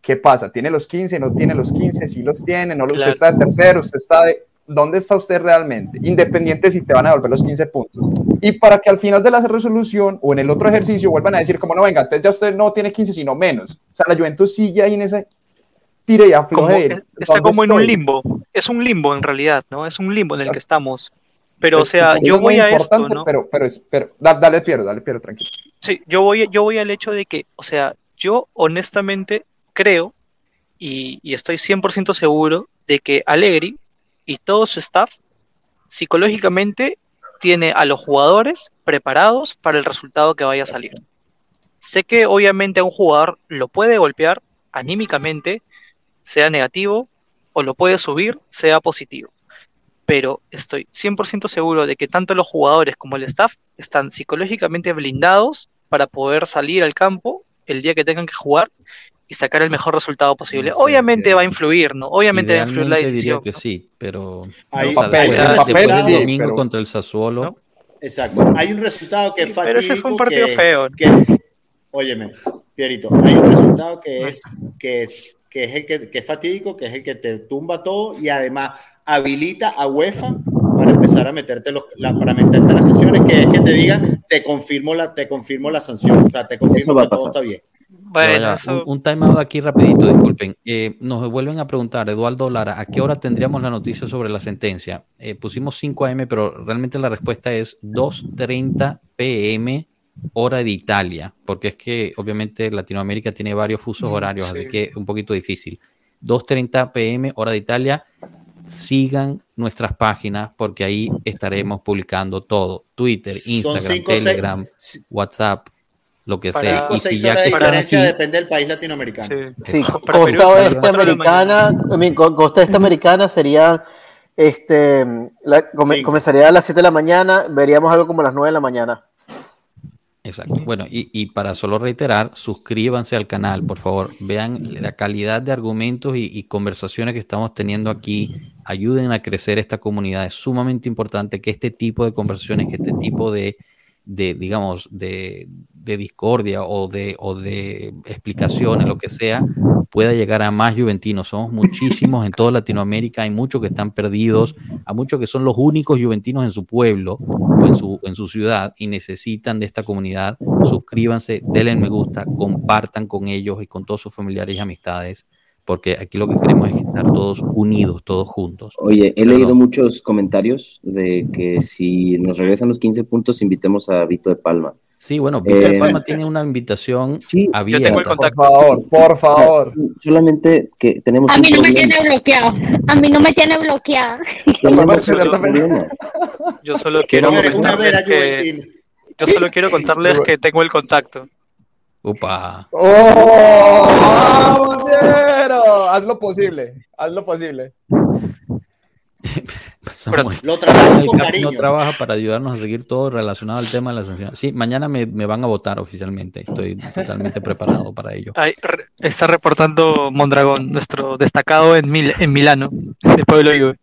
¿qué pasa? ¿Tiene los 15? ¿No tiene los 15? ¿Sí los tiene? ¿No? Claro. Usted está de tercero, usted está de... ¿Dónde está usted realmente? Independiente si te van a devolver los 15 puntos. Y para que al final de la resolución o en el otro ejercicio vuelvan a decir, como no, venga, entonces ya usted no tiene 15, sino menos. O sea, la Juventus sigue ahí en ese tire y afloje. está ¿dónde como en un estoy? limbo. Es un limbo en realidad, ¿no? Es un limbo en el que estamos. Pero, o Es- sea, yo voy a esto, ¿no? Pero, pero, es- pero da- dale Piero, dale Piero, tranquilo. Sí, yo voy, yo voy al hecho de que, o sea, yo honestamente creo y, y estoy 100% seguro de que Allegri y todo su staff psicológicamente tiene a los jugadores preparados para el resultado que vaya a salir. Sé que obviamente a un jugador lo puede golpear anímicamente, sea negativo, o lo puede subir, sea positivo. Pero estoy 100% seguro de que tanto los jugadores como el staff están psicológicamente blindados para poder salir al campo el día que tengan que jugar y sacar el mejor resultado posible. Obviamente que- va a influir, ¿no? Obviamente va a influir la Idealmente diría decisión. que ¿no? sí, pero Hay- o sea, papel, sí, domingo pero- contra el Sassuolo, ¿no? Exacto. Hay un resultado que Sí, es pero ese fue un partido que- feo. ¿no? que- óyeme, Pierito, hay un resultado que es, que es, que es el que, que es fatídico, que es el que te tumba todo y además habilita a UEFA para empezar a meterte los, la- para meterte las sanciones, que es que te digan, te confirmo la, te confirmo la sanción, o sea, te confirmo que todo está bien. Bueno, eso- un, un time out aquí rapidito, disculpen. Eh, nos vuelven a preguntar, Eduardo Lara, ¿a qué hora tendríamos la noticia sobre la sentencia? Eh, pusimos 5 a.m., pero realmente la respuesta es 2.30 p.m. hora de Italia, porque es que obviamente Latinoamérica tiene varios fusos horarios, así sí. que es un poquito difícil. 2.30 p.m. hora de Italia. Sigan nuestras páginas porque ahí estaremos publicando todo. Twitter, Instagram, cinco o seis- Telegram, WhatsApp, lo que Para- sea. Y si ya que diferencia aquí, depende del país latinoamericano. sí. Costa la americana, costa este americana sería, este, la- come- Sí. comenzaría a las 7 de la mañana, veríamos algo como a las 9 de la mañana. Exacto. Bueno, y, y para solo reiterar, suscríbanse al canal, por favor. Vean la calidad de argumentos y, y conversaciones que estamos teniendo aquí. Ayuden a crecer esta comunidad. Es sumamente importante que este tipo de conversaciones, que este tipo de, de digamos, de, de discordia o de, o de explicaciones, lo que sea, pueda llegar a más juventinos. Somos muchísimos en toda Latinoamérica. Hay muchos que están perdidos. Hay muchos que son los únicos juventinos en su pueblo o en su, en su ciudad y necesitan de esta comunidad, suscríbanse, denle me gusta, compartan con ellos y con todos sus familiares y amistades, porque aquí lo que queremos es estar todos unidos, todos juntos. Oye, he Perdón. leído muchos comentarios de que si nos regresan los 15 puntos, invitemos a Vito de Palma. Sí, bueno, Víctor de Eh, Palma tiene una invitación Sí, Yo tengo el abierta. Por contacto. favor, por favor. solamente que tenemos A un mí no me tiene bloqueado. A mí no me tiene bloqueado. Yo solo quiero comentarles que, yo solo quiero contarles que tengo el contacto. Upa. ¡Oh! ¡Vamos! Haz lo posible, haz lo posible. <laughs> Samuel. Lo trabajamos El con cariño. no trabaja para ayudarnos a seguir todo relacionado al tema de la sanción. Sí, mañana me, me van a votar oficialmente. Estoy totalmente <laughs> preparado para ello. Ahí re- está reportando Mondragón, nuestro destacado en, Mil- en Milano, de Pueblo Juve.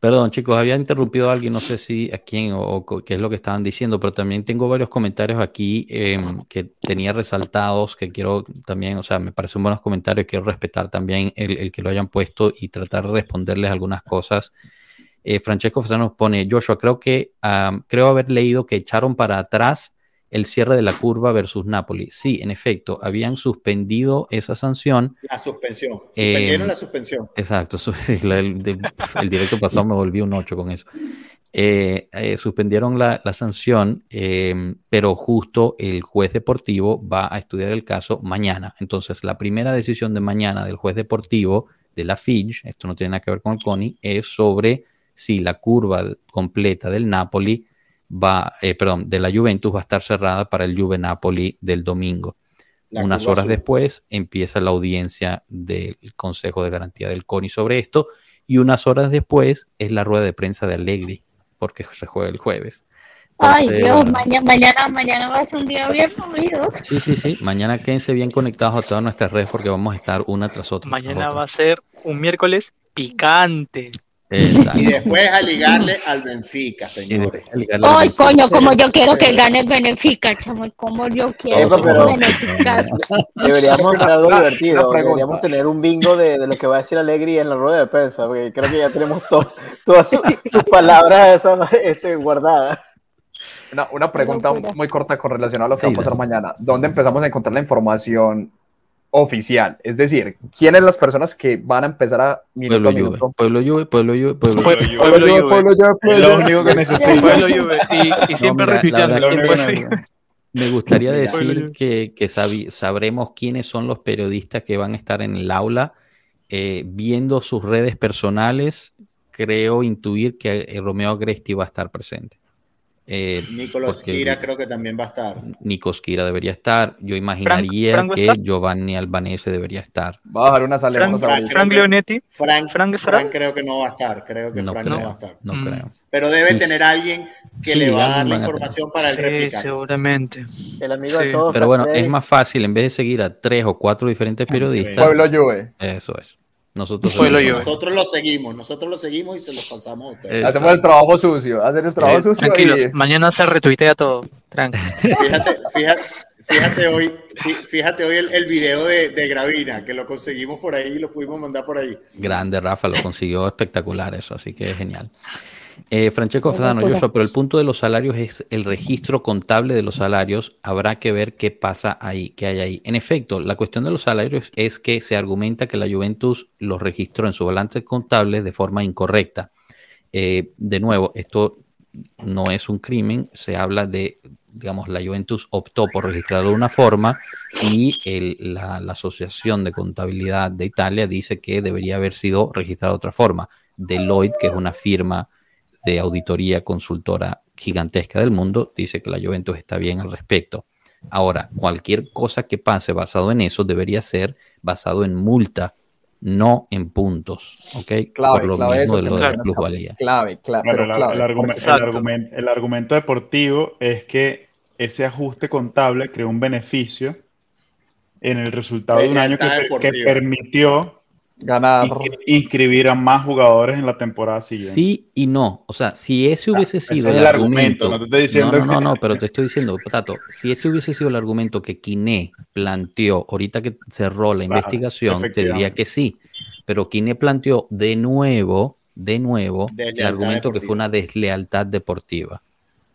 Perdón, chicos, había interrumpido a alguien, no sé si a quién o, qué es lo que estaban diciendo, pero también tengo varios comentarios aquí em, que tenía resaltados, que quiero también, o sea, me parecen buenos comentarios, quiero respetar también el, que lo hayan puesto y tratar de responderles algunas cosas. Eh, Francesco nos pone, Joshua, creo que, am, creo haber leído que echaron para atrás el cierre de la curva versus Napoli. Sí, en efecto, habían suspendido esa sanción La suspensión. Eh, Suspendieron la suspensión. Exacto, <laughs> la- el, directo pasado me volví un 8 con eso. Eh, eh, suspendieron la, la sanción, eh, pero justo el juez deportivo va a estudiar el caso mañana. Entonces, la primera decisión de mañana del juez deportivo de la FIG, esto no tiene nada que ver con el CONI, es sobre si la curva completa del Napoli va, eh, perdón, de la Juventus va a estar cerrada para el Juve Napoli del domingo. La Unas horas azul. después empieza la audiencia del Consejo de Garantía del CONI sobre esto y unas horas después es la rueda de prensa de Allegri porque se juega el jueves. Ay, Dios, mañana, mañana, mañana va a ser un día bien movido. Sí, sí, sí. Mañana quédense bien conectados a todas nuestras redes porque vamos a estar una tras otra. tras Mañana otra. va a ser un miércoles picante. Exacto. Y después a ligarle al Benfica, señores. Ay, Benfica. coño, como yo quiero que gane el Benfica, chamo, como yo quiero que pero- gane el Benfica. <laughs> Deberíamos hacer algo divertido, deberíamos tener un bingo de, de lo que va a decir Alegri en la rueda de prensa, porque creo que ya tenemos to- todas sus, sus palabras esas, este, guardadas. Una, una pregunta muy corta con relación a lo que Sí, va a pasar mañana. ¿Dónde empezamos a encontrar la información oficial? Es decir, ¿quiénes las personas que van a empezar a minuto Pueblo a Juve, minuto? Pueblo Juve, Pueblo Juve, Pueblo Pue- Juve. Pueblo Juve. Pueblo Juve, Pueblo lo Juve. único que necesito. Pueblo Juve. Y, y siempre retuiteando. Juve. Me gustaría decir que, sabremos quiénes son los periodistas que van a estar en el aula eh, viendo sus redes personales. creo intuir que eh, Romeo Agresti va a estar presente. Eh, Nicolás Kira creo que también va a estar. Nico Skira debería estar. Yo imaginaría Frank que? Giovanni Albanese debería estar. Va a bajar una salida. Frank, Frank, Frank, Leonetti. Frank, ¿Frank creo que no va a estar. Creo que No Frank no va a estar. No Mm. creo. Pero debe tener alguien que Sí, le va a dar la información para el Sí, replicar. seguramente. El amigo Sí. de todos. Pero bueno, es más fácil en vez de seguir a tres o cuatro diferentes periodistas. Pueblo Juve. Eso es. Nosotros. Juve. Nosotros lo seguimos, nosotros lo seguimos y se los pasamos a ustedes. Hacemos el trabajo sucio. Hacer el trabajo Sí, sucio Tranquilos, y. mañana se retuitea todo. Tranqui. Fíjate, fíjate, fíjate hoy, fí- fíjate hoy el, el video de, de Gravina, que lo conseguimos por ahí y lo pudimos mandar por ahí. Grande, Rafa, lo consiguió espectacular eso, así que es genial. Eh, Francesco Joshua, pero el punto de los salarios es el registro contable de los salarios. Habrá que ver qué pasa ahí, qué hay ahí. En efecto, la cuestión de los salarios es que se argumenta que la Juventus los registró en su balance contable de forma incorrecta. Eh, de nuevo, esto no es un crimen, se habla de, digamos, la Juventus optó por registrarlo de una forma y el- la, la Asociación de Contabilidad de Italia dice que debería haber sido registrado de otra forma. Deloitte, que es una firma de auditoría consultora gigantesca del mundo, dice que la Juventus está bien al respecto. Ahora, cualquier cosa que pase basado en eso debería ser basado en multa, no en puntos, ¿ok? Clave, Por lo clave mismo eso de lo de la plusvalía. Clave, clave, pero el, clave. el argumen- el Exacto. argumen- el argumento deportivo es que ese ajuste contable creó un beneficio en el resultado de un año que, que permitió Ganar. inscri- inscribir a más jugadores en la temporada siguiente. Sí y no. O sea, si ese hubiese ese sido el, el argumento. argumento, no te estoy diciendo no, no, no, que- no, <laughs> pero te estoy diciendo, Tato, si ese hubiese sido el argumento que Quiné planteó ahorita que cerró la Claro, investigación, te diría que sí. Pero Quiné planteó de nuevo, de nuevo, el argumento que fue una deslealtad deportiva.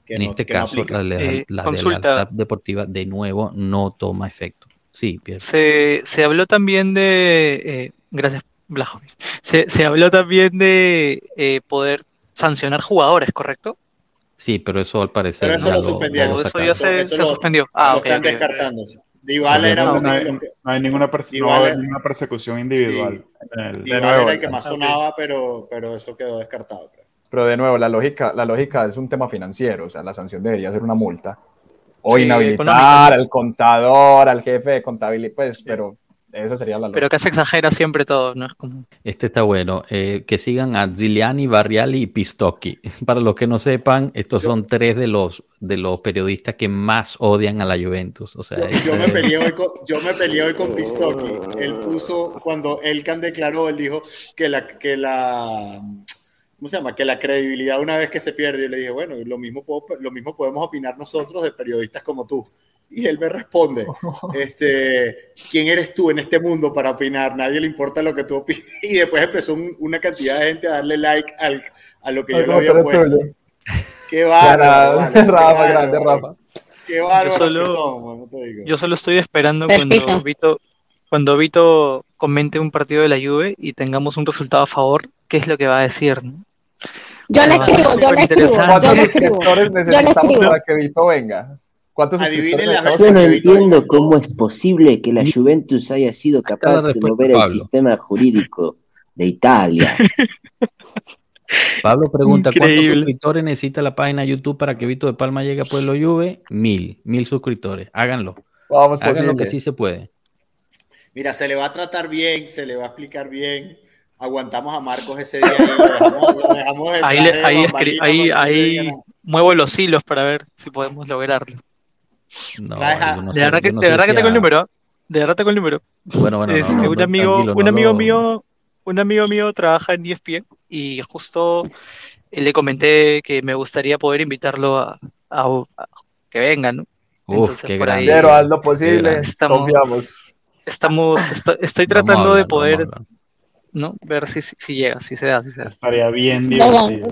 Que en no- este no caso, la, Eh, deslealtad deportiva de nuevo no toma efecto. Sí, Pierre. Se, se habló también de. eh, gracias, Blajovic. Se, se habló también de eh, poder sancionar jugadores, ¿correcto? Sí, pero eso al parecer Pero eso ya lo suspendieron. eso ya se, Eso se lo- suspendió. Ah, lo ok, están ok, ok. descartándose. Dybala era No, uno no de hay, que, no hay ninguna, no haber ninguna persecución individual. en el- de Dybala nuevo, era el que más sonaba, pero, pero eso quedó descartado. creo. Pero de nuevo, la lógica, la lógica es un tema financiero, o sea, la sanción debería ser una multa. O Sí, inhabilitar económica. al contador, al jefe de contabilidad, pues, pero eso sería la Pero acá se exagera siempre todo, ¿no? Es como. Este está bueno. Eh, que sigan a Ziliani, Barriali y Pistocchi. <laughs> Para los que no sepan, estos son tres de los, de los periodistas que más odian a la Juventus. O sea, Yo, yo me este- peleé hoy con, yo me peleé hoy con Pistocchi. Él puso, cuando Elkan declaró, él dijo que la, que la, ¿cómo se llama? Que la credibilidad una vez que se pierde. Yo le dije, bueno, lo mismo, puedo- lo mismo podemos opinar nosotros de periodistas como tú. Y él me responde, <laughs> este, ¿quién eres tú en este mundo para opinar? Nadie le importa lo que tú opines. <laughs> Y después empezó un- una cantidad de gente a darle like al, a lo que yo Ay, le no, había puesto. tuyo. Qué bárbaro, qué bárbaro, grande, Rafa. Qué bárbaro solo- que son, bueno, te digo. Yo solo estoy esperando cuando Vito, cuando Vito comente un partido de la Juve y tengamos un resultado a favor, ¿qué es lo que va a decir? ¿no? Yo le escribo, yo súper le escribo, interesante. yo ¿Cuántos le escribo. suscriptores Yo le necesitamos para que Vito venga? ¿Cuántos Adivinen las Yo no entiendo cómo es posible que la Juventus haya sido capaz de mover el sistema jurídico de Italia. Pablo pregunta, ¿cuántos suscriptores necesita la página YouTube para que Vito de Palma llegue a Pueblo Juve? Mil, mil suscriptores. Háganlo. Vamos, Háganlo que sí se puede. Mira, se le va a tratar bien, se le va a explicar bien. Aguantamos a Marcos ese día y lo dejamos, lo dejamos detrás Ahí, le- ahí, ahí, ahí muevo los hilos para ver si podemos lograrlo. No, yo no de sé- verdad que, no de verdad que tengo el número. De verdad tengo el número. Bueno, bueno, <laughs> no, Este, no, un amigo, un no amigo lo- mío, un amigo mío trabaja en ESPN y justo le comenté que me gustaría poder invitarlo a, a- a que venga, ¿no? Uf, Entonces, qué por ahí- grande. Pero haz lo posible. Estamos- confiamos. Estamos, esto- estoy tratando de hablar, a poder. ¿no? Ver si, si, si llega, si se da, si se da. Estaría bien divertido.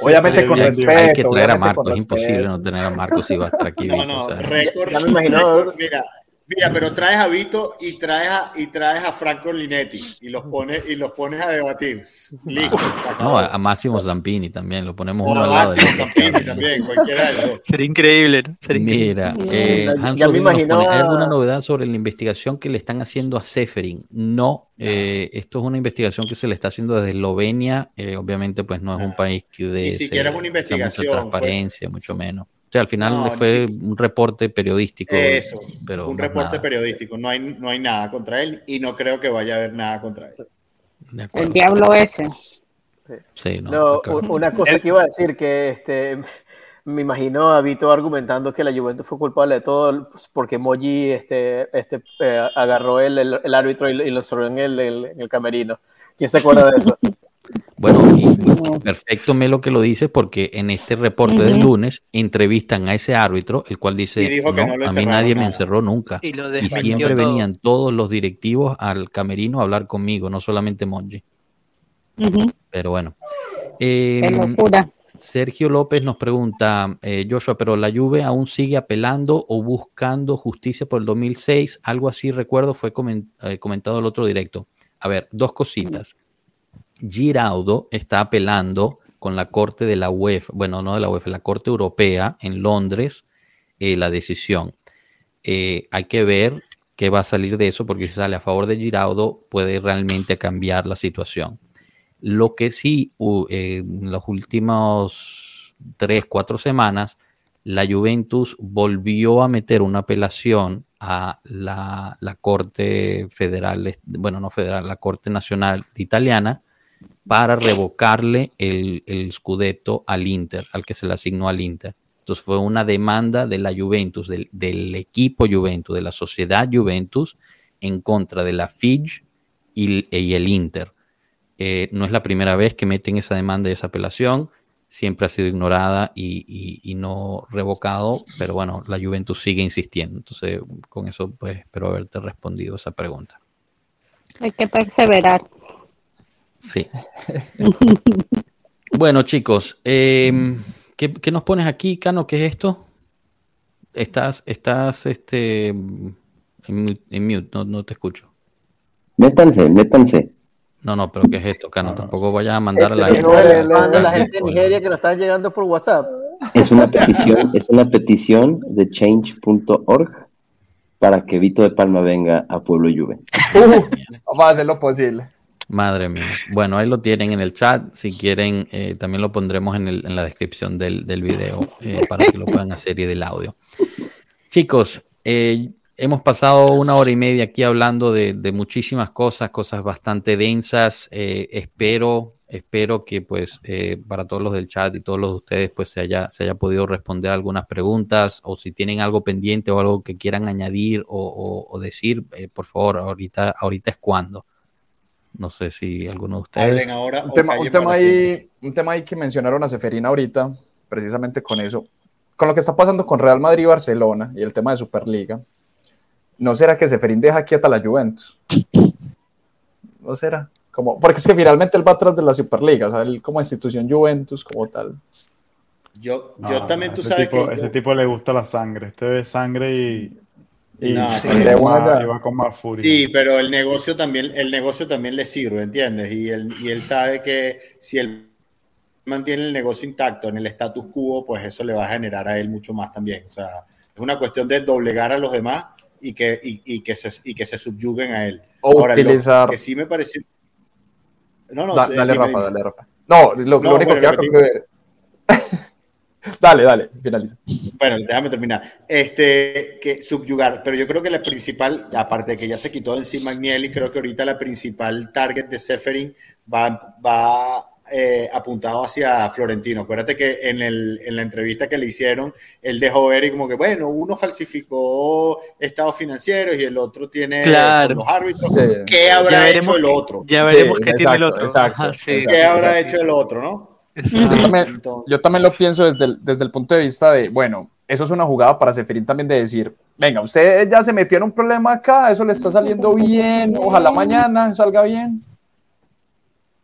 Obviamente con respeto. Hay que traer a Marcos, es imposible no tener a Marcos si va a estar aquí. No, no, o sea. récord. Ya me imagino- récord, Mira, Mira, pero traes a Vito y traes a, y traes a Franco Linetti y los pones y los pones a debatir. Listo. acabó. No, a, a Máximo Zampini también, lo ponemos uno a al lado Máximo. Zampini también, cualquiera de los dos. Sería increíble, ¿no? Sería increíble. Mira, eh, Hans ya me Rodríguez nos imagino pone, ¿hay a- alguna novedad sobre la investigación que le están haciendo a Seferin? No, eh, esto es una investigación que se le está haciendo desde Eslovenia. eh, obviamente, pues no es un Ah. país que de Ni siquiera es una investigación, fue- transparencia, mucho menos. O sea, al final No, fue un reporte periodístico. Eso, pero un reporte nada. periodístico. No hay, no hay nada contra él y no creo que vaya a haber nada contra él. De. El diablo ese. Sí, no, No, una cosa que iba a decir que este me imagino a Vito argumentando que la Juventus fue culpable de todo pues, porque Moji este, este, eh, agarró el, el, el árbitro y, lo- y lo encerró en el, el- en el camerino. ¿Quién se acuerda de eso? <laughs> Bueno, perfecto Melo que lo dice porque en este reporte del lunes entrevistan a ese árbitro, el cual dice, Y dijo que "No, a mí nadie me nada". encerró nunca. Y lo Y desmintió siempre todo. venían todos los directivos al camerino a hablar conmigo, no solamente Monji. Pero bueno. Eh, locura. Sergio López nos pregunta, eh, Joshua, pero la Juve aún sigue apelando o buscando justicia por el 2006. Algo así recuerdo fue eh, comentado el otro directo. A ver, dos cositas. Giraudo está apelando con la corte de la UEFA, bueno, no de la UEFA, la corte europea en Londres, eh, la decisión. Eh, hay que ver qué va a salir de eso, porque si sale a favor de Giraudo, puede realmente cambiar la situación. Lo que sí, eh, en los últimos tres, cuatro semanas, la Juventus volvió a meter una apelación a la, la Corte Federal, bueno, no federal, la Corte Nacional Italiana, para revocarle el, el Scudetto al Inter, al que se le asignó al Inter. Entonces fue una demanda de la Juventus, del, del equipo Juventus, de la sociedad Juventus, en contra de la FIG y, y el Inter. Eh, no es la primera vez que meten esa demanda y esa apelación, siempre ha sido ignorada y, y- y no revocado, pero bueno, la Juventus sigue insistiendo. Entonces, con eso, pues espero haberte respondido esa pregunta. Hay que perseverar. Sí. <laughs> bueno, chicos, eh, ¿qué, qué nos pones aquí, Cano? ¿Qué es esto? Estás, estás, este, en, mute, en mute, no, no te escucho. Métanse, métanse. No, no, pero ¿qué es esto, Cano? Tampoco vayas a mandar a la Este, gente. no, manda la gente de Nigeria que nos están llegando por WhatsApp. Es una petición, es una petición de change.org para que Vito de Palma venga a Pueblo Juve. Vamos a hacer lo posible. Madre mía. Bueno, ahí lo tienen en el chat. Si quieren, eh, también lo pondremos en, el- la descripción del, video eh, para que lo puedan hacer y del audio. Chicos, eh, hemos pasado una hora y media aquí hablando de, muchísimas cosas, cosas bastante densas. Eh, espero, espero que pues eh, para todos los del chat y todos los de ustedes pues se haya, se haya podido responder algunas preguntas o si tienen algo pendiente o algo que quieran añadir o, o- decir, por favor, ahorita, ahorita es cuando. No sé si alguno de ustedes. Hablen ahora Un o tema, un tema ahí, un tema ahí que mencionaron a Seferina ahorita, precisamente con eso, con lo que está pasando con Real Madrid y Barcelona y el tema de Superliga. ¿No será que Seferín deja quieta la Juventus? ¿No será? Como, porque es que finalmente él va atrás de la Superliga, o sea, él como institución Juventus, como tal. Yo, yo No, también, tú ese sabes tipo, que. ese yo- tipo le gusta la sangre. Este ve sangre y, No, pero- con más furia. Sí, pero el negocio también, el negocio también le sirve, ¿entiendes? Y él, y él sabe que si él mantiene el negocio intacto en el status quo, pues eso le va a generar a él mucho más también. O sea, es una cuestión de doblegar a los demás y que, y, y que, se, y que se subyuguen a él. O Ahora, lo utilizar- que sí me pareció... No, no, Da- sí, dale, dime, Rafa, dime. dale, Rafa. No, lo, lo No, único bueno, que <laughs> dale, dale, finaliza. Bueno, déjame terminar. Este, que subyugar, pero yo creo que la principal, aparte de que ya se quitó de encima Agnelli, creo que ahorita la principal target de Seferin va, va eh, apuntado hacia Florentino. Acuérdate que en, el, en la entrevista que le hicieron, él dejó ver y como que, bueno, uno falsificó estados financieros y el otro tiene Claro. los árbitros. Sí. ¿Qué Ya habrá veremos hecho el otro? Ya veremos Sí, qué tiene el exacto, otro. exacto, Ajá, sí. ¿Qué habrá hecho el otro, no? Yo también, yo también lo pienso desde el, desde el punto de vista de, bueno, eso es una jugada para Seferín también de decir, venga, usted ya se metió en un problema acá, eso le está saliendo bien, ojalá mañana salga bien.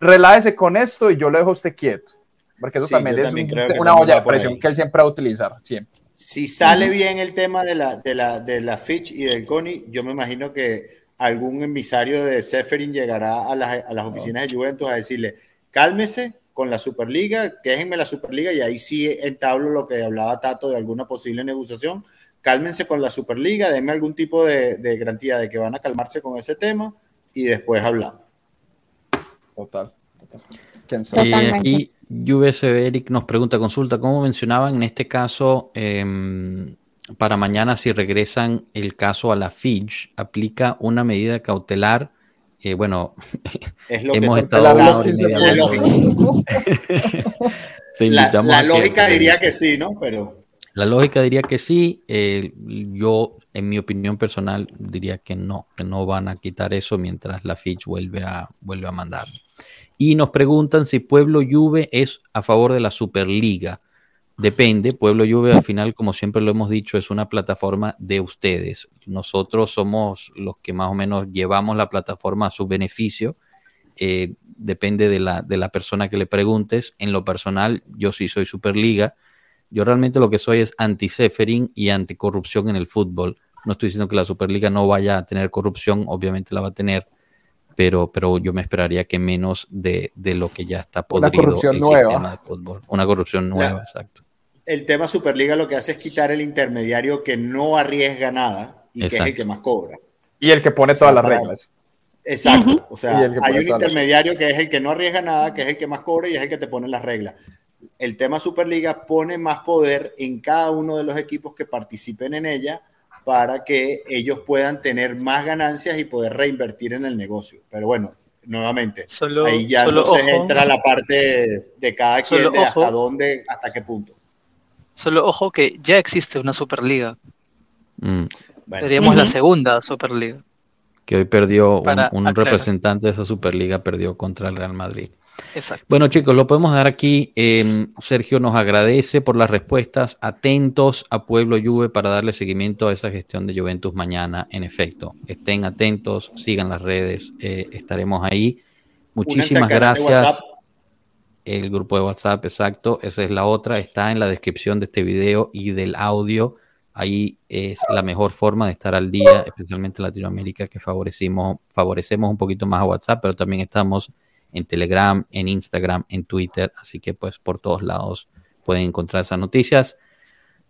Relájese con esto y yo lo dejo a usted quieto. Porque eso Sí, también es también un- una también olla de presión ahí. que él siempre va a utilizar, siempre. Si sale bien el tema de la, de la, de la Fitch y del CONI, yo me imagino que algún emisario de Seferin llegará a las, a las oficinas de Juventus a decirle, cálmese con la Superliga, déjenme la Superliga y ahí sí entablo lo que hablaba Tato de alguna posible negociación. Cálmense con la Superliga, denme algún tipo de, de garantía de que van a calmarse con ese tema y después hablamos. Total. total. ¿Quién sabe? Eh, aquí UBSB Eric nos pregunta, consulta, ¿cómo mencionaban en este caso, em, para mañana si regresan el caso a la Fitch, aplica una medida cautelar? Eh, bueno, <laughs> Es lo que hemos estado la- una los hora y 15 media hablando de puntos. <laughs> eso. Te La, invitamos la lógica que diría que sí, ¿no? Pero La lógica diría que sí. eh, yo, en mi opinión personal, diría que no, que no van a quitar eso mientras la Fitch vuelve a, vuelve a mandar. Y nos preguntan si Pueblo Juve es a favor de la Superliga. Depende, Pueblo Juve al final, como siempre lo hemos dicho, es una plataforma de ustedes. Nosotros somos los que más o menos llevamos la plataforma a su beneficio. Eh, depende de la, de la persona que le preguntes. En lo personal, yo sí soy Superliga. Yo realmente lo que soy es anti-Seferin y anticorrupción en el fútbol. No estoy diciendo que la Superliga no vaya a tener corrupción, obviamente la va a tener, pero, pero yo me esperaría que menos de, de lo que ya está Una podrido corrupción el nueva. sistema de fútbol. Una corrupción nueva, exacto. El tema Superliga lo que hace es quitar el intermediario que no arriesga nada y que es el que más cobra. Y el que pone O sea, todas las para- reglas. Exacto. O sea, hay un intermediario que es el que no arriesga nada, que es el que más cobra y es el que te pone las reglas. El tema Superliga pone más poder en cada uno de los equipos que participen en ella para que ellos puedan tener más ganancias y poder reinvertir en el negocio. Pero bueno, nuevamente, Solo, ahí ya solo entonces ojo, entra la parte de cada quien Solo de hasta ojo. dónde, hasta qué punto. Solo ojo que ya existe una Superliga. Mm. Bueno, Seríamos la segunda Superliga. Que hoy perdió un, Para un aclarar. representante de esa Superliga, perdió contra el Real Madrid. Exacto. Bueno, chicos, lo podemos dar aquí. Eh, Sergio nos agradece por las respuestas. Atentos a Pueblo Juve para darle seguimiento a esa gestión de Juventus mañana. En efecto, estén atentos, sigan las redes, eh, estaremos ahí. Muchísimas gracias. El grupo de WhatsApp, exacto. Esa es la otra. Está en la descripción de este video y del audio. Ahí es la mejor forma de estar al día, especialmente en Latinoamérica, que favorecimos, favorecemos un poquito más a WhatsApp, pero también estamos en Telegram, en Instagram, en Twitter. Así que pues por todos lados pueden encontrar esas noticias.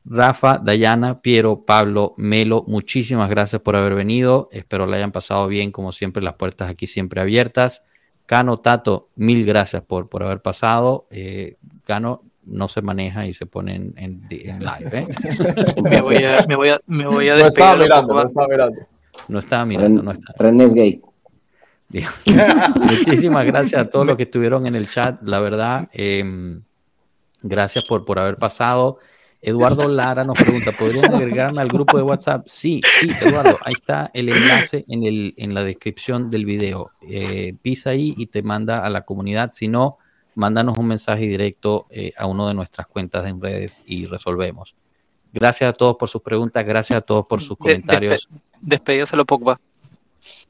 Rafa, Dayana, Piero, Pablo, Melo, muchísimas gracias por haber venido. Espero la hayan pasado bien, como siempre, las puertas aquí siempre abiertas. Cano, Tato, mil gracias por, por haber pasado. Eh, Cano no se maneja y se pone en, en- en live. ¿eh? <laughs> Me voy a, me voy a, me voy a No estaba mirando, no estaba mirando. No estaba mirando, Ren- no está. René es gay. <laughs> Muchísimas gracias a todos los que estuvieron en el chat. La verdad, eh, gracias por, por haber pasado. Eduardo Lara nos pregunta, ¿podrían agregarme al grupo de WhatsApp? Sí, sí, Eduardo, ahí está el enlace en, el, en la descripción del video. Eh, pisa ahí y te manda a la comunidad. Si no, mándanos un mensaje directo eh, a uno de nuestras cuentas en redes y resolvemos. Gracias a todos por sus preguntas, gracias a todos por sus comentarios. despe- despedírselo Pogba.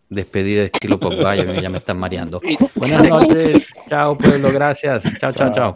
Despedida de estilo Pogba, ya me- ya me están mareando. <laughs> Buenas noches, chao pueblo, gracias. Chao, chao, chao.